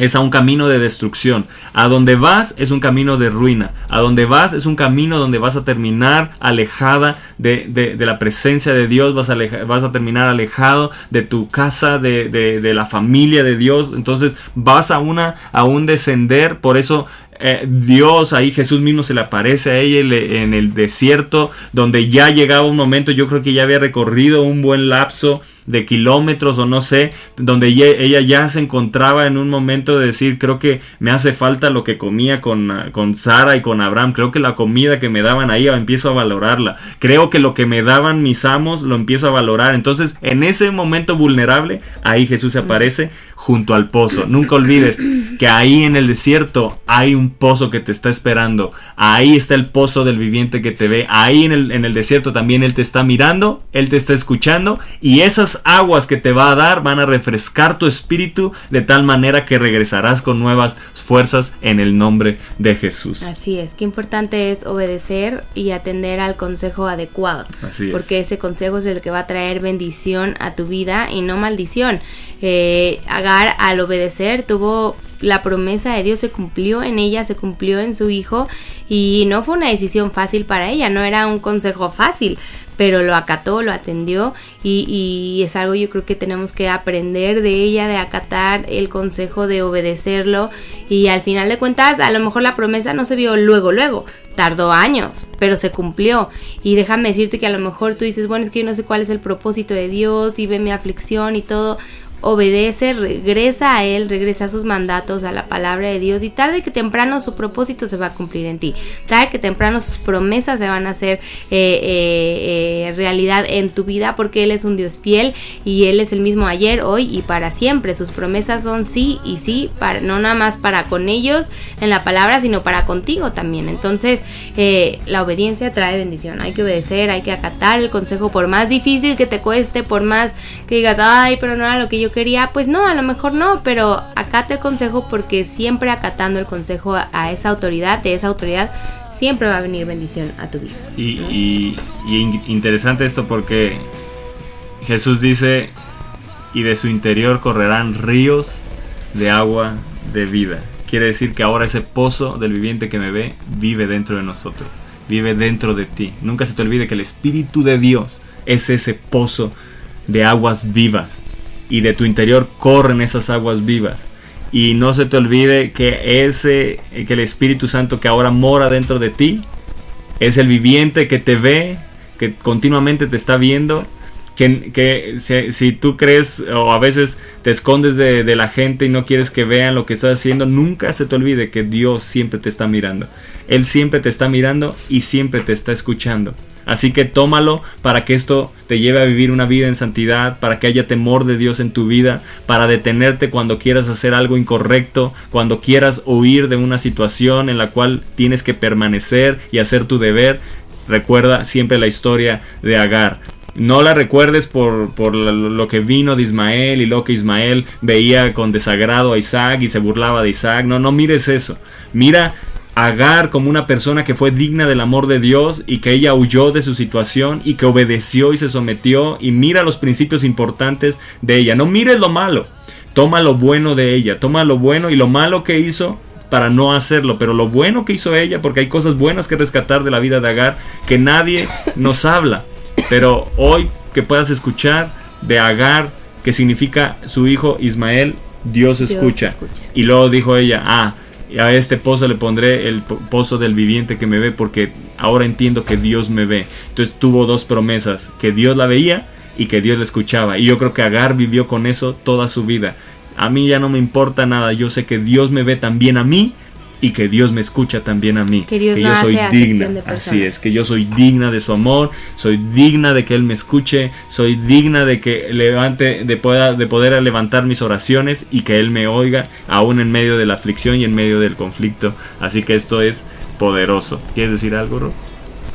[SPEAKER 8] es a un camino de destrucción. A donde vas es un camino de ruina. A donde vas es un camino donde vas a terminar alejada de, de- la presencia de Dios. Vas a, vas a terminar alejado de tu casa, de, de- de la familia de Dios. Entonces vas a, una, a un descender. Por eso eh, Dios, ahí Jesús mismo se le aparece a ella en el desierto, donde ya llegaba un momento, yo creo que ya había recorrido un buen lapso de kilómetros o no sé, donde ye- ella ya se encontraba en un momento de decir, creo que me hace falta lo que comía con, ah, con Sara y con Abraham, creo que la comida que me daban ahí empiezo a valorarla, creo que lo que me daban mis amos lo empiezo a valorar, entonces en ese momento vulnerable, ahí Jesús se aparece junto al pozo, nunca olvides que ahí en el desierto hay un pozo que te está esperando, ahí está el pozo del viviente que te ve, ahí en el, en el desierto también Él te está mirando, Él te está escuchando y esas aguas que te va a dar van a refrescar tu espíritu de tal manera que regresarás con nuevas fuerzas en el nombre de Jesús.
[SPEAKER 1] Así es, qué importante es obedecer y atender al consejo adecuado.
[SPEAKER 8] Así es.
[SPEAKER 1] Porque ese consejo es el que va a traer bendición a tu vida y no maldición. Eh, Al obedecer tuvo la promesa de Dios se cumplió en ella, se cumplió en su hijo y no fue una decisión fácil para ella, no era un consejo fácil, pero lo acató, lo atendió y, y es algo yo creo que tenemos que aprender de ella, de acatar el consejo, de obedecerlo y al final de cuentas a lo mejor la promesa no se vio luego, luego, tardó años, pero se cumplió. Y déjame decirte que a lo mejor tú dices, bueno, es que yo no sé cuál es el propósito de Dios y ve mi aflicción y todo. Obedece, regresa a Él, regresa a sus mandatos, a la palabra de Dios y tarde que temprano su propósito se va a cumplir en ti. Tarde que temprano sus promesas se van a hacer eh, eh, eh, realidad en tu vida porque Él es un Dios fiel y Él es el mismo ayer, hoy y para siempre. Sus promesas son sí y sí, para, no nada más para con ellos en la palabra, sino para contigo también. Entonces, la obediencia trae bendición. Hay que obedecer, hay que acatar el consejo, por más difícil que te cueste, por más que digas, ay, pero no era lo que yo quería, pues no, a lo mejor no, pero acate el consejo porque siempre acatando el consejo a, esa autoridad, de esa autoridad, siempre va a venir bendición a tu vida.
[SPEAKER 8] Y, y- y in- interesante esto porque Jesús dice, y de su interior correrán ríos de agua de vida. Quiere decir que ahora ese pozo del viviente que me ve vive dentro de nosotros, vive dentro de ti. Nunca se te olvide que el Espíritu de Dios es ese pozo de aguas vivas y de tu interior corren esas aguas vivas. Y no se te olvide que ese que el Espíritu Santo que ahora mora dentro de ti es el viviente que te ve, que continuamente te está viendo. Que, si tú crees o a veces te escondes de, de la gente y no quieres que vean lo que estás haciendo, nunca se te olvide que Dios siempre te está mirando. Él siempre te está mirando y siempre te está escuchando. Así que tómalo para que esto te lleve a vivir una vida en santidad, para que haya temor de Dios en tu vida, para detenerte cuando quieras hacer algo incorrecto, cuando quieras huir de una situación en la cual tienes que permanecer y hacer tu deber. Recuerda siempre la historia de Agar. No la recuerdes por, por lo que vino de Ismael y lo que Ismael veía con desagrado a Isaac y se burlaba de Isaac. No, no mires eso. Mira Agar como una persona que fue digna del amor de Dios y que ella huyó de su situación y que obedeció y se sometió. Y mira los principios importantes de ella. No mires lo malo. Toma lo bueno de ella. Toma lo bueno y lo malo que hizo para no hacerlo, pero lo bueno que hizo ella, porque hay cosas buenas que rescatar de la vida de Agar que nadie nos habla. Pero hoy que puedas escuchar de Agar, que significa su hijo Ismael, Dios
[SPEAKER 1] Dios
[SPEAKER 8] escucha.
[SPEAKER 1] escucha.
[SPEAKER 8] Y luego dijo ella, ah, y a este pozo le pondré el po- pozo del viviente que me ve, porque ahora entiendo que Dios me ve. Entonces tuvo dos promesas, que Dios la veía y que Dios la escuchaba. Y yo creo que Agar vivió con eso toda su vida. A mí ya no me importa nada, yo sé que Dios me ve también a mí y que Dios me escucha también a mí.
[SPEAKER 1] Que Dios no
[SPEAKER 8] yo soy digna.
[SPEAKER 1] de
[SPEAKER 8] Así es, que yo soy digna de su amor, soy digna de que Él me escuche, soy digna de que levante, de, pueda, de poder levantar mis oraciones y que Él me oiga, aún en medio de la aflicción y en medio del conflicto. Así que esto es poderoso. ¿Quieres decir algo, Ro?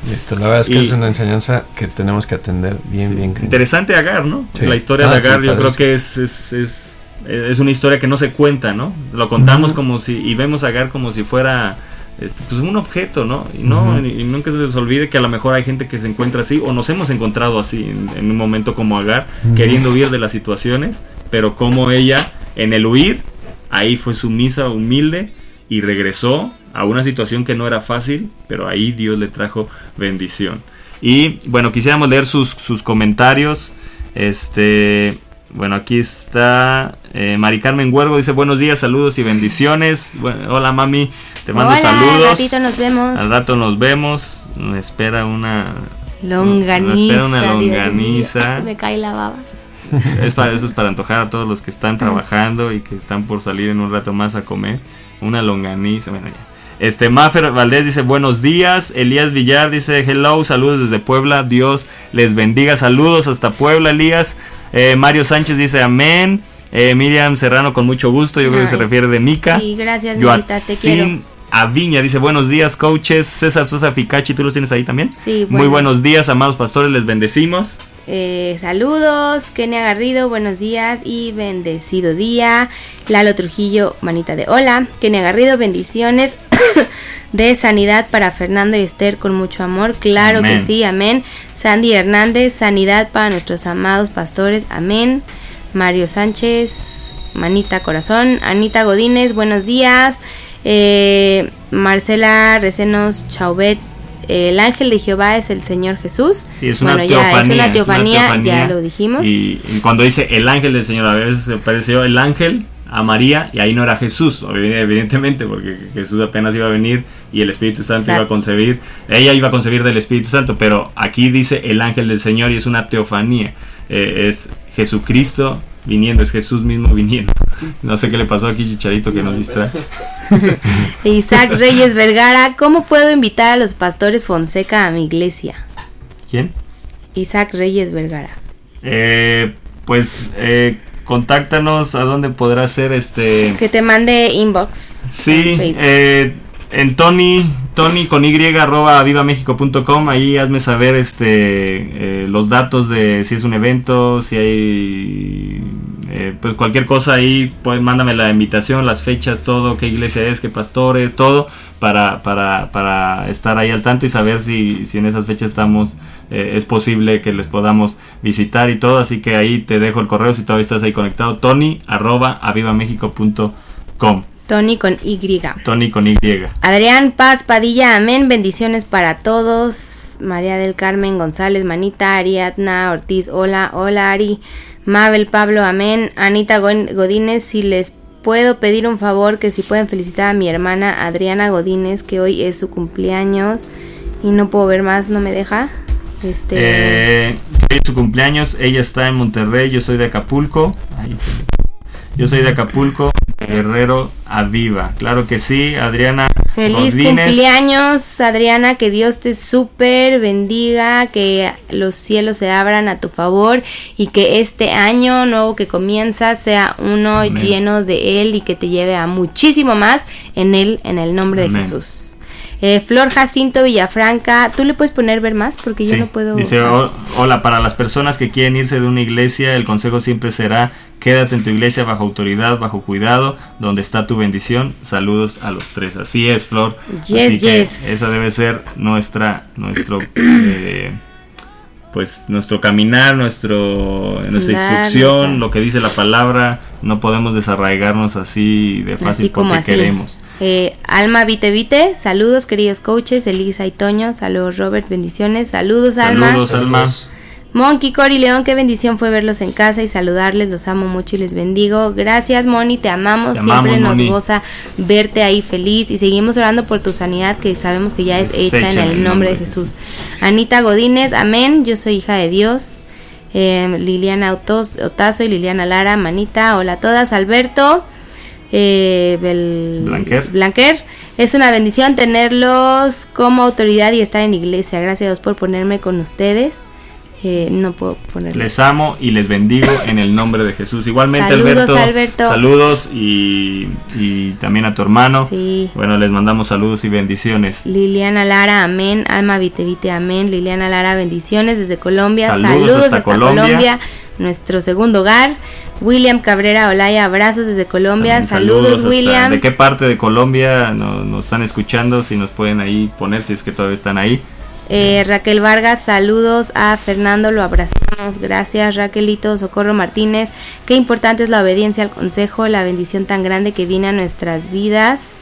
[SPEAKER 7] Listo, la verdad es que
[SPEAKER 8] Y-
[SPEAKER 7] es una enseñanza que tenemos que atender bien,
[SPEAKER 8] Sí.
[SPEAKER 7] bien.
[SPEAKER 8] Interesante Agar, ¿no?
[SPEAKER 7] Sí.
[SPEAKER 8] La historia
[SPEAKER 7] Ah,
[SPEAKER 8] de
[SPEAKER 7] sí,
[SPEAKER 8] Agar yo creo que es, es, es, es una historia que no se cuenta, ¿no? Lo contamos como si, y vemos a Agar como si fuera este, pues un objeto, ¿no? Y, no
[SPEAKER 7] Ujú.
[SPEAKER 8] y, y nunca se les olvide que a lo mejor hay gente que se encuentra así, o nos hemos encontrado así en, en un momento como Agar, queriendo huir de las situaciones, pero como ella, en el huir, ahí fue sumisa, humilde, y regresó a una situación que no era fácil, pero ahí Dios le trajo bendición. Y bueno, quisiéramos leer sus, sus comentarios. Este, bueno, aquí está eh, Mari Carmen Huergo, dice buenos días, saludos y bendiciones. Bueno, hola mami, te mando
[SPEAKER 1] Hola,
[SPEAKER 8] saludos.
[SPEAKER 1] Al ratito nos vemos.
[SPEAKER 8] Al rato nos vemos. Me espera una.
[SPEAKER 1] Longaniza.
[SPEAKER 8] Me espera una longaniza.
[SPEAKER 1] me cae la baba.
[SPEAKER 8] Es para, eso es para antojar a todos los que están trabajando y que están por salir en un rato más a comer. Una longaniza. Bueno, ya. Este, Mafer Valdés dice buenos días. Elías Villar dice hello, saludos desde Puebla. Dios les bendiga. Saludos hasta Puebla, Elías. Eh, Mario Sánchez dice amén. Eh, Miriam Serrano con mucho gusto. Yo creo que se refiere de Mica.
[SPEAKER 1] Sí, gracias, Mirita, te quiero.
[SPEAKER 8] Aviña dice buenos días, coaches. César Sosa Ficachi, ¿tú los tienes ahí también?
[SPEAKER 1] Sí,
[SPEAKER 8] Muy
[SPEAKER 1] bueno.
[SPEAKER 8] buenos días, amados pastores, les bendecimos.
[SPEAKER 1] Eh, saludos, Kenia Garrido, buenos días y bendecido día. Lalo Trujillo, manita de hola. Kenia Garrido, bendiciones de sanidad para Fernando y Esther con mucho amor. Claro
[SPEAKER 8] Amén.
[SPEAKER 1] que sí, amén. Sandy Hernández, sanidad para nuestros amados pastores, amén. Mario Sánchez, manita corazón. Anita Godínez, buenos días. Eh, Marcela Recenos Chauvet, el ángel de Jehová es el Señor Jesús.
[SPEAKER 8] Sí, es una
[SPEAKER 1] bueno,
[SPEAKER 8] teofanía.
[SPEAKER 1] ya es una
[SPEAKER 8] es
[SPEAKER 1] teofanía,
[SPEAKER 8] teofanía.
[SPEAKER 1] ya lo dijimos.
[SPEAKER 8] Y, y cuando dice el ángel del Señor, a veces se pareció el ángel a María y ahí no era Jesús, evidentemente, porque Jesús apenas iba a venir y el Espíritu Santo iba a concebir, ella iba a concebir del Espíritu Santo, pero aquí dice el ángel del Señor y es una teofanía, Eh, es Jesucristo viniendo, es Jesús mismo viniendo. No sé qué le pasó aquí, Chicharito, que nos distrae.
[SPEAKER 1] Isaac Reyes Vergara, ¿cómo puedo invitar a los pastores Fonseca a mi iglesia?
[SPEAKER 8] ¿Quién?
[SPEAKER 1] Isaac Reyes Vergara.
[SPEAKER 8] Eh, pues eh, contáctanos a dónde podrá ser este...
[SPEAKER 1] Que te mande inbox.
[SPEAKER 8] Sí,
[SPEAKER 1] en
[SPEAKER 8] eh, en Tony, Tony con y arroba vivamexico.com, ahí hazme saber este eh, los datos de si es un evento, si hay eh, pues cualquier cosa ahí, pues mándame la invitación, las fechas, todo, qué iglesia es, qué pastores, todo, para, para, para estar ahí al tanto y saber si, si en esas fechas estamos, eh, es posible que les podamos visitar y todo. Así que ahí te dejo el correo si todavía estás ahí conectado, tony arroba avivamexico.com.
[SPEAKER 1] Tony con Y.
[SPEAKER 8] Tony con Y.
[SPEAKER 1] Adrián Paz Padilla, amén. Bendiciones para todos. María del Carmen González, Manita, Ariadna Ortiz, hola, hola Ari. Mabel Pablo, amén. Anita Godínez, si les puedo pedir un favor, que si pueden felicitar a mi hermana Adriana Godínez, que hoy es su cumpleaños y no puedo ver más, no me deja. Este.
[SPEAKER 8] Eh, hoy es su cumpleaños, ella está en Monterrey, yo soy de Acapulco. Yo soy de Acapulco, Guerrero Aviva. Claro que sí, Adriana.
[SPEAKER 1] Feliz cumpleaños, Adriana, que Dios te súper bendiga, que los cielos se abran a tu favor y que este año nuevo que comienza sea uno
[SPEAKER 8] Amén.
[SPEAKER 1] lleno de Él y que te lleve a muchísimo más en Él, en el nombre
[SPEAKER 8] Amén.
[SPEAKER 1] de Jesús. Eh, Flor Jacinto Villafranca, ¿tú le puedes poner ver más? Porque yo no puedo...
[SPEAKER 8] Dice, "Ho- hola, para las personas que quieren irse de una iglesia, el consejo siempre será, quédate en tu iglesia bajo autoridad, bajo cuidado, donde está tu bendición. Saludos a los tres. Así es, Flor.
[SPEAKER 1] Yes,
[SPEAKER 8] Así que
[SPEAKER 1] yes.
[SPEAKER 8] esa debe ser nuestra, nuestro, eh, pues nuestro caminar, nuestro, nuestra instrucción,
[SPEAKER 1] nuestra-
[SPEAKER 8] lo que dice la palabra. No podemos desarraigarnos así de fácil
[SPEAKER 1] Así como
[SPEAKER 8] porque
[SPEAKER 1] así.
[SPEAKER 8] queremos.
[SPEAKER 1] Eh, Alma Vite Vite, saludos queridos coaches, Elisa y Toño, saludos Robert, bendiciones, saludos Alma.
[SPEAKER 8] Saludos, Alma.
[SPEAKER 1] Monkey, Cory, León, qué bendición fue verlos en casa y saludarles, los amo mucho y les bendigo. Gracias, Moni, te amamos,
[SPEAKER 8] Te
[SPEAKER 1] siempre nos
[SPEAKER 8] Moni.
[SPEAKER 1] goza verte ahí feliz y seguimos orando por tu sanidad que sabemos que ya es,
[SPEAKER 8] Es
[SPEAKER 1] hecha en el nombre de Jesús. Anita Godínez, amén, yo soy hija de Dios. Eh, Liliana Autos, Otazo y Liliana Lara, manita, hola a todas, Alberto. Eh, Bel-
[SPEAKER 8] Blanquer.
[SPEAKER 1] Blanquer. Es una bendición tenerlos como autoridad y estar en iglesia. Gracias a Dios por ponerme con ustedes. Eh, no puedo ponerles.
[SPEAKER 8] Les amo y les bendigo en el nombre de Jesús. Igualmente,
[SPEAKER 1] Saludos,
[SPEAKER 8] Alberto,
[SPEAKER 1] Alberto.
[SPEAKER 8] Saludos y, y también a tu hermano.
[SPEAKER 1] Sí.
[SPEAKER 8] Bueno, les mandamos saludos y bendiciones.
[SPEAKER 1] Liliana Lara, amén. Alma Vitevite, amén. Liliana Lara, bendiciones desde Colombia.
[SPEAKER 8] Saludos
[SPEAKER 1] Saludos,
[SPEAKER 8] hasta
[SPEAKER 1] hasta,
[SPEAKER 8] Colombia.
[SPEAKER 1] Colombia. nuestro segundo hogar. William Cabrera Olaya, abrazos desde Colombia.
[SPEAKER 8] También
[SPEAKER 1] Saludos, William.
[SPEAKER 8] ¿De qué parte de Colombia no- nos están escuchando? Si nos pueden ahí poner, si es que todavía están ahí.
[SPEAKER 1] Eh, Raquel Vargas, saludos a Fernando, lo abrazamos. Gracias, Raquelito. Socorro Martínez, qué importante es la obediencia al consejo, la bendición tan grande que viene a nuestras vidas.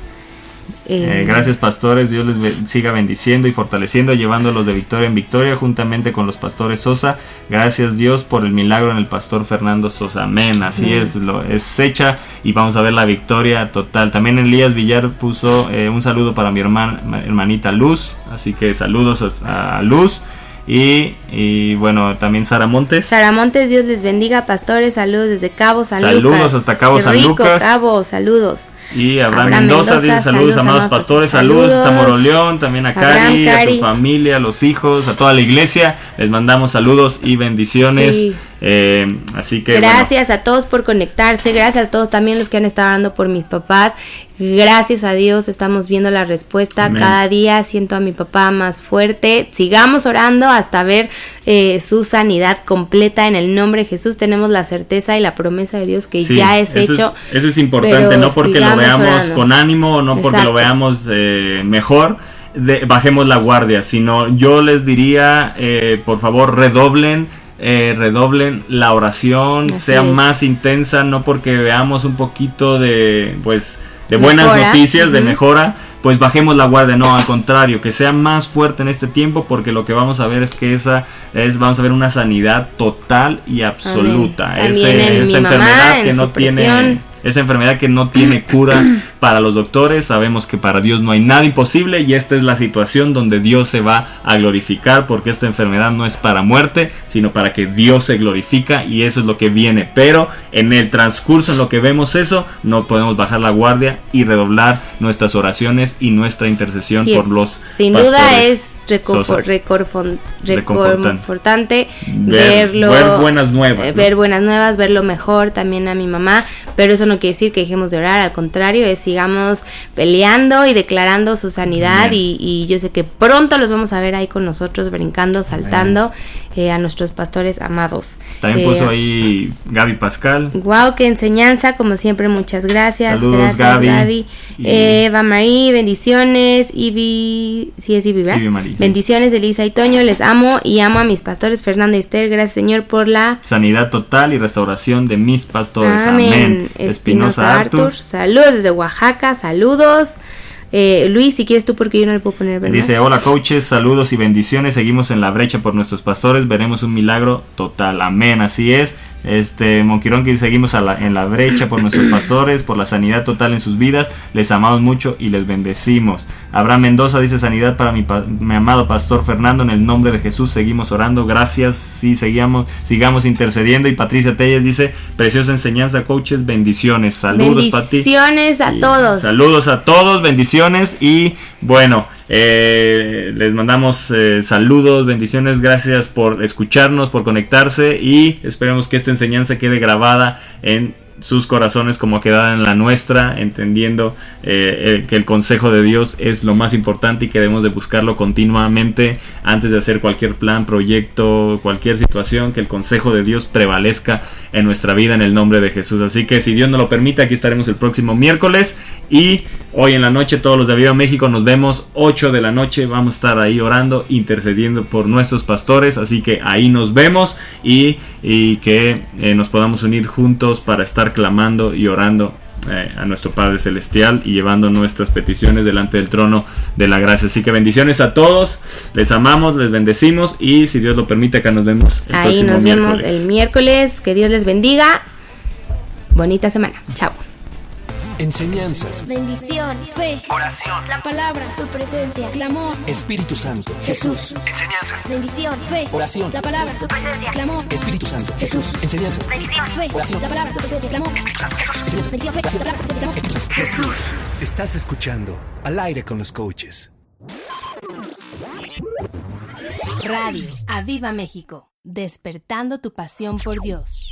[SPEAKER 8] Eh,
[SPEAKER 1] Eh,
[SPEAKER 8] gracias pastores, Dios les be- siga bendiciendo y fortaleciendo, llevándolos de victoria en victoria juntamente con los pastores Sosa. Gracias Dios por el milagro en el pastor Fernando Sosa. Amén. Así es, lo, es hecha y vamos a ver la victoria total. También Elías Villar puso eh, un saludo para mi hermana, hermanita Luz. Así que saludos a, a Luz. Y, y bueno, también Sara Montes.
[SPEAKER 1] Sara Montes, Dios les bendiga, pastores, saludos desde Cabo San
[SPEAKER 8] Saludos
[SPEAKER 1] Lucas.
[SPEAKER 8] hasta Cabo
[SPEAKER 1] Qué
[SPEAKER 8] San
[SPEAKER 1] rico,
[SPEAKER 8] Lucas.
[SPEAKER 1] Cabo, saludos.
[SPEAKER 8] Y Abraham,
[SPEAKER 1] Abraham
[SPEAKER 8] Mendoza, dice saludos,
[SPEAKER 1] saludos,
[SPEAKER 8] amados pastores, saludos,
[SPEAKER 1] saludos.
[SPEAKER 8] Moroleón, también a
[SPEAKER 1] Abraham,
[SPEAKER 8] Cari, a tu familia, a los hijos, a toda la iglesia, les mandamos saludos y bendiciones.
[SPEAKER 1] Sí.
[SPEAKER 8] Eh, así que
[SPEAKER 1] Gracias a todos por conectarse, gracias a todos también los que han estado orando por mis papás. Gracias a Dios estamos viendo la respuesta.
[SPEAKER 8] Amén.
[SPEAKER 1] Cada día siento a mi papá más fuerte. Sigamos orando hasta ver eh, su sanidad completa en el nombre de Jesús. Tenemos la certeza y la promesa de Dios que
[SPEAKER 8] Sí,
[SPEAKER 1] ya es
[SPEAKER 8] eso
[SPEAKER 1] hecho.
[SPEAKER 8] eso es importante, no porque lo veamos
[SPEAKER 1] orando.
[SPEAKER 8] con ánimo, no porque
[SPEAKER 1] Exacto.
[SPEAKER 8] lo veamos eh, mejor, de- bajemos la guardia, sino yo les diría, eh, por favor, redoblen. Eh, redoblen la oración,
[SPEAKER 1] Así
[SPEAKER 8] sea
[SPEAKER 1] es.
[SPEAKER 8] más intensa, no porque veamos un poquito de, pues, de buenas
[SPEAKER 1] Mejora,
[SPEAKER 8] noticias, de mejora, pues bajemos la guardia, no, al contrario, que sea más fuerte en este tiempo, porque lo que vamos a ver es que esa es, vamos a ver una sanidad total y absoluta. Ese- esa
[SPEAKER 1] mamá,
[SPEAKER 8] enfermedad
[SPEAKER 1] en
[SPEAKER 8] que no
[SPEAKER 1] presión.
[SPEAKER 8] tiene esa enfermedad que no tiene cura para los doctores. Sabemos que para Dios no hay nada imposible y esta es la situación donde Dios se va a glorificar porque esta enfermedad no es para muerte, sino para que Dios se glorifica y eso es lo que viene. Pero en el transcurso en lo que vemos eso, no podemos bajar la guardia y redoblar nuestras oraciones y nuestra intercesión
[SPEAKER 1] Sí
[SPEAKER 8] por los
[SPEAKER 1] Sin
[SPEAKER 8] pastores
[SPEAKER 1] duda es
[SPEAKER 8] Reconfortante. Ver-
[SPEAKER 1] verlo,
[SPEAKER 8] ver buenas nuevas,
[SPEAKER 1] eh,
[SPEAKER 8] ¿no?
[SPEAKER 1] ver buenas nuevas, verlo mejor también a mi mamá, pero eso no quiere decir que dejemos de orar, al contrario, es sigamos peleando y declarando su sanidad y, y yo sé que pronto los vamos a ver ahí con nosotros brincando, saltando eh, a nuestros pastores amados.
[SPEAKER 8] También
[SPEAKER 1] Eh,
[SPEAKER 8] puso ahí Gaby Pascal.
[SPEAKER 1] Wow, qué enseñanza, como siempre, muchas gracias.
[SPEAKER 8] Saludos,
[SPEAKER 1] gracias,
[SPEAKER 8] Gaby.
[SPEAKER 1] Gaby.
[SPEAKER 8] Y-
[SPEAKER 1] Eh, Eva Marí, bendiciones. Ivy, sí es Ivy, ¿verdad?
[SPEAKER 8] Marí, sí.
[SPEAKER 1] Bendiciones, Elisa y Toño, les amo y amo a mis pastores Fernando y Esther. Gracias, Señor, por la
[SPEAKER 8] Sanidad total y restauración de mis pastores.
[SPEAKER 1] Amén.
[SPEAKER 8] Amén.
[SPEAKER 1] Espinosa Artur. Saludos desde Oaxaca, saludos. Eh, Luis, si quieres tú, porque yo no le puedo poner.
[SPEAKER 8] Dice, hola coaches, saludos y bendiciones. Seguimos en la brecha por nuestros pastores. Veremos un milagro total. Amén. Así es. Este, Monquironqui, seguimos a la- en la brecha por nuestros pastores, por la sanidad total en sus vidas. Les amamos mucho y les bendecimos. Abraham Mendoza dice, sanidad para mi, mi amado pastor Fernando. En el nombre de Jesús seguimos orando. Gracias. Sí, seguimos, sigamos intercediendo. Y Patricia Telles dice, preciosa enseñanza, coaches. Bendiciones. Saludos, Pati.
[SPEAKER 1] Bendiciones a
[SPEAKER 8] Y
[SPEAKER 1] todos.
[SPEAKER 8] Saludos a todos, bendiciones y bueno, eh, les mandamos eh, saludos, bendiciones, gracias por escucharnos, por conectarse y esperemos que esta enseñanza quede grabada en sus corazones como ha en la nuestra, entendiendo eh, que el consejo de Dios es lo más importante y que debemos de buscarlo continuamente antes de hacer cualquier plan, proyecto, cualquier situación, que el consejo de Dios prevalezca en nuestra vida en el nombre de Jesús. Así que si Dios nos lo permite, aquí estaremos el próximo miércoles y hoy en la noche todos los de Viva México nos vemos 8 de la noche, vamos a estar ahí orando, intercediendo por nuestros pastores, así que ahí nos vemos y, y que eh, nos podamos unir juntos para estar clamando y orando eh, a nuestro Padre Celestial y llevando nuestras peticiones delante del trono de la gracia. Así que bendiciones a todos, les amamos, les bendecimos y si Dios lo permite acá nos vemos el
[SPEAKER 1] Ahí
[SPEAKER 8] próximo
[SPEAKER 1] nos vemos
[SPEAKER 8] miércoles.
[SPEAKER 1] el miércoles. Que Dios les bendiga. Bonita semana. Chao.
[SPEAKER 4] Enseñanzas.
[SPEAKER 5] Bendición, fe, oración, la palabra, su presencia, clamor,
[SPEAKER 4] Espíritu Santo.
[SPEAKER 5] Jesús. Bendición, fe,
[SPEAKER 4] Oración.
[SPEAKER 5] la palabra, su presencia, clamor,
[SPEAKER 4] Espíritu Santo.
[SPEAKER 5] Jesús.
[SPEAKER 4] Enseñanzas.
[SPEAKER 5] Bendición, fe,
[SPEAKER 4] Oración.
[SPEAKER 5] la palabra, su presencia, clamor, Bendición, fe, la palabra, su presencia, clamor,
[SPEAKER 4] Estás escuchando Al aire con los coaches.
[SPEAKER 1] Radio Aviva México. Despertando tu pasión por Dios.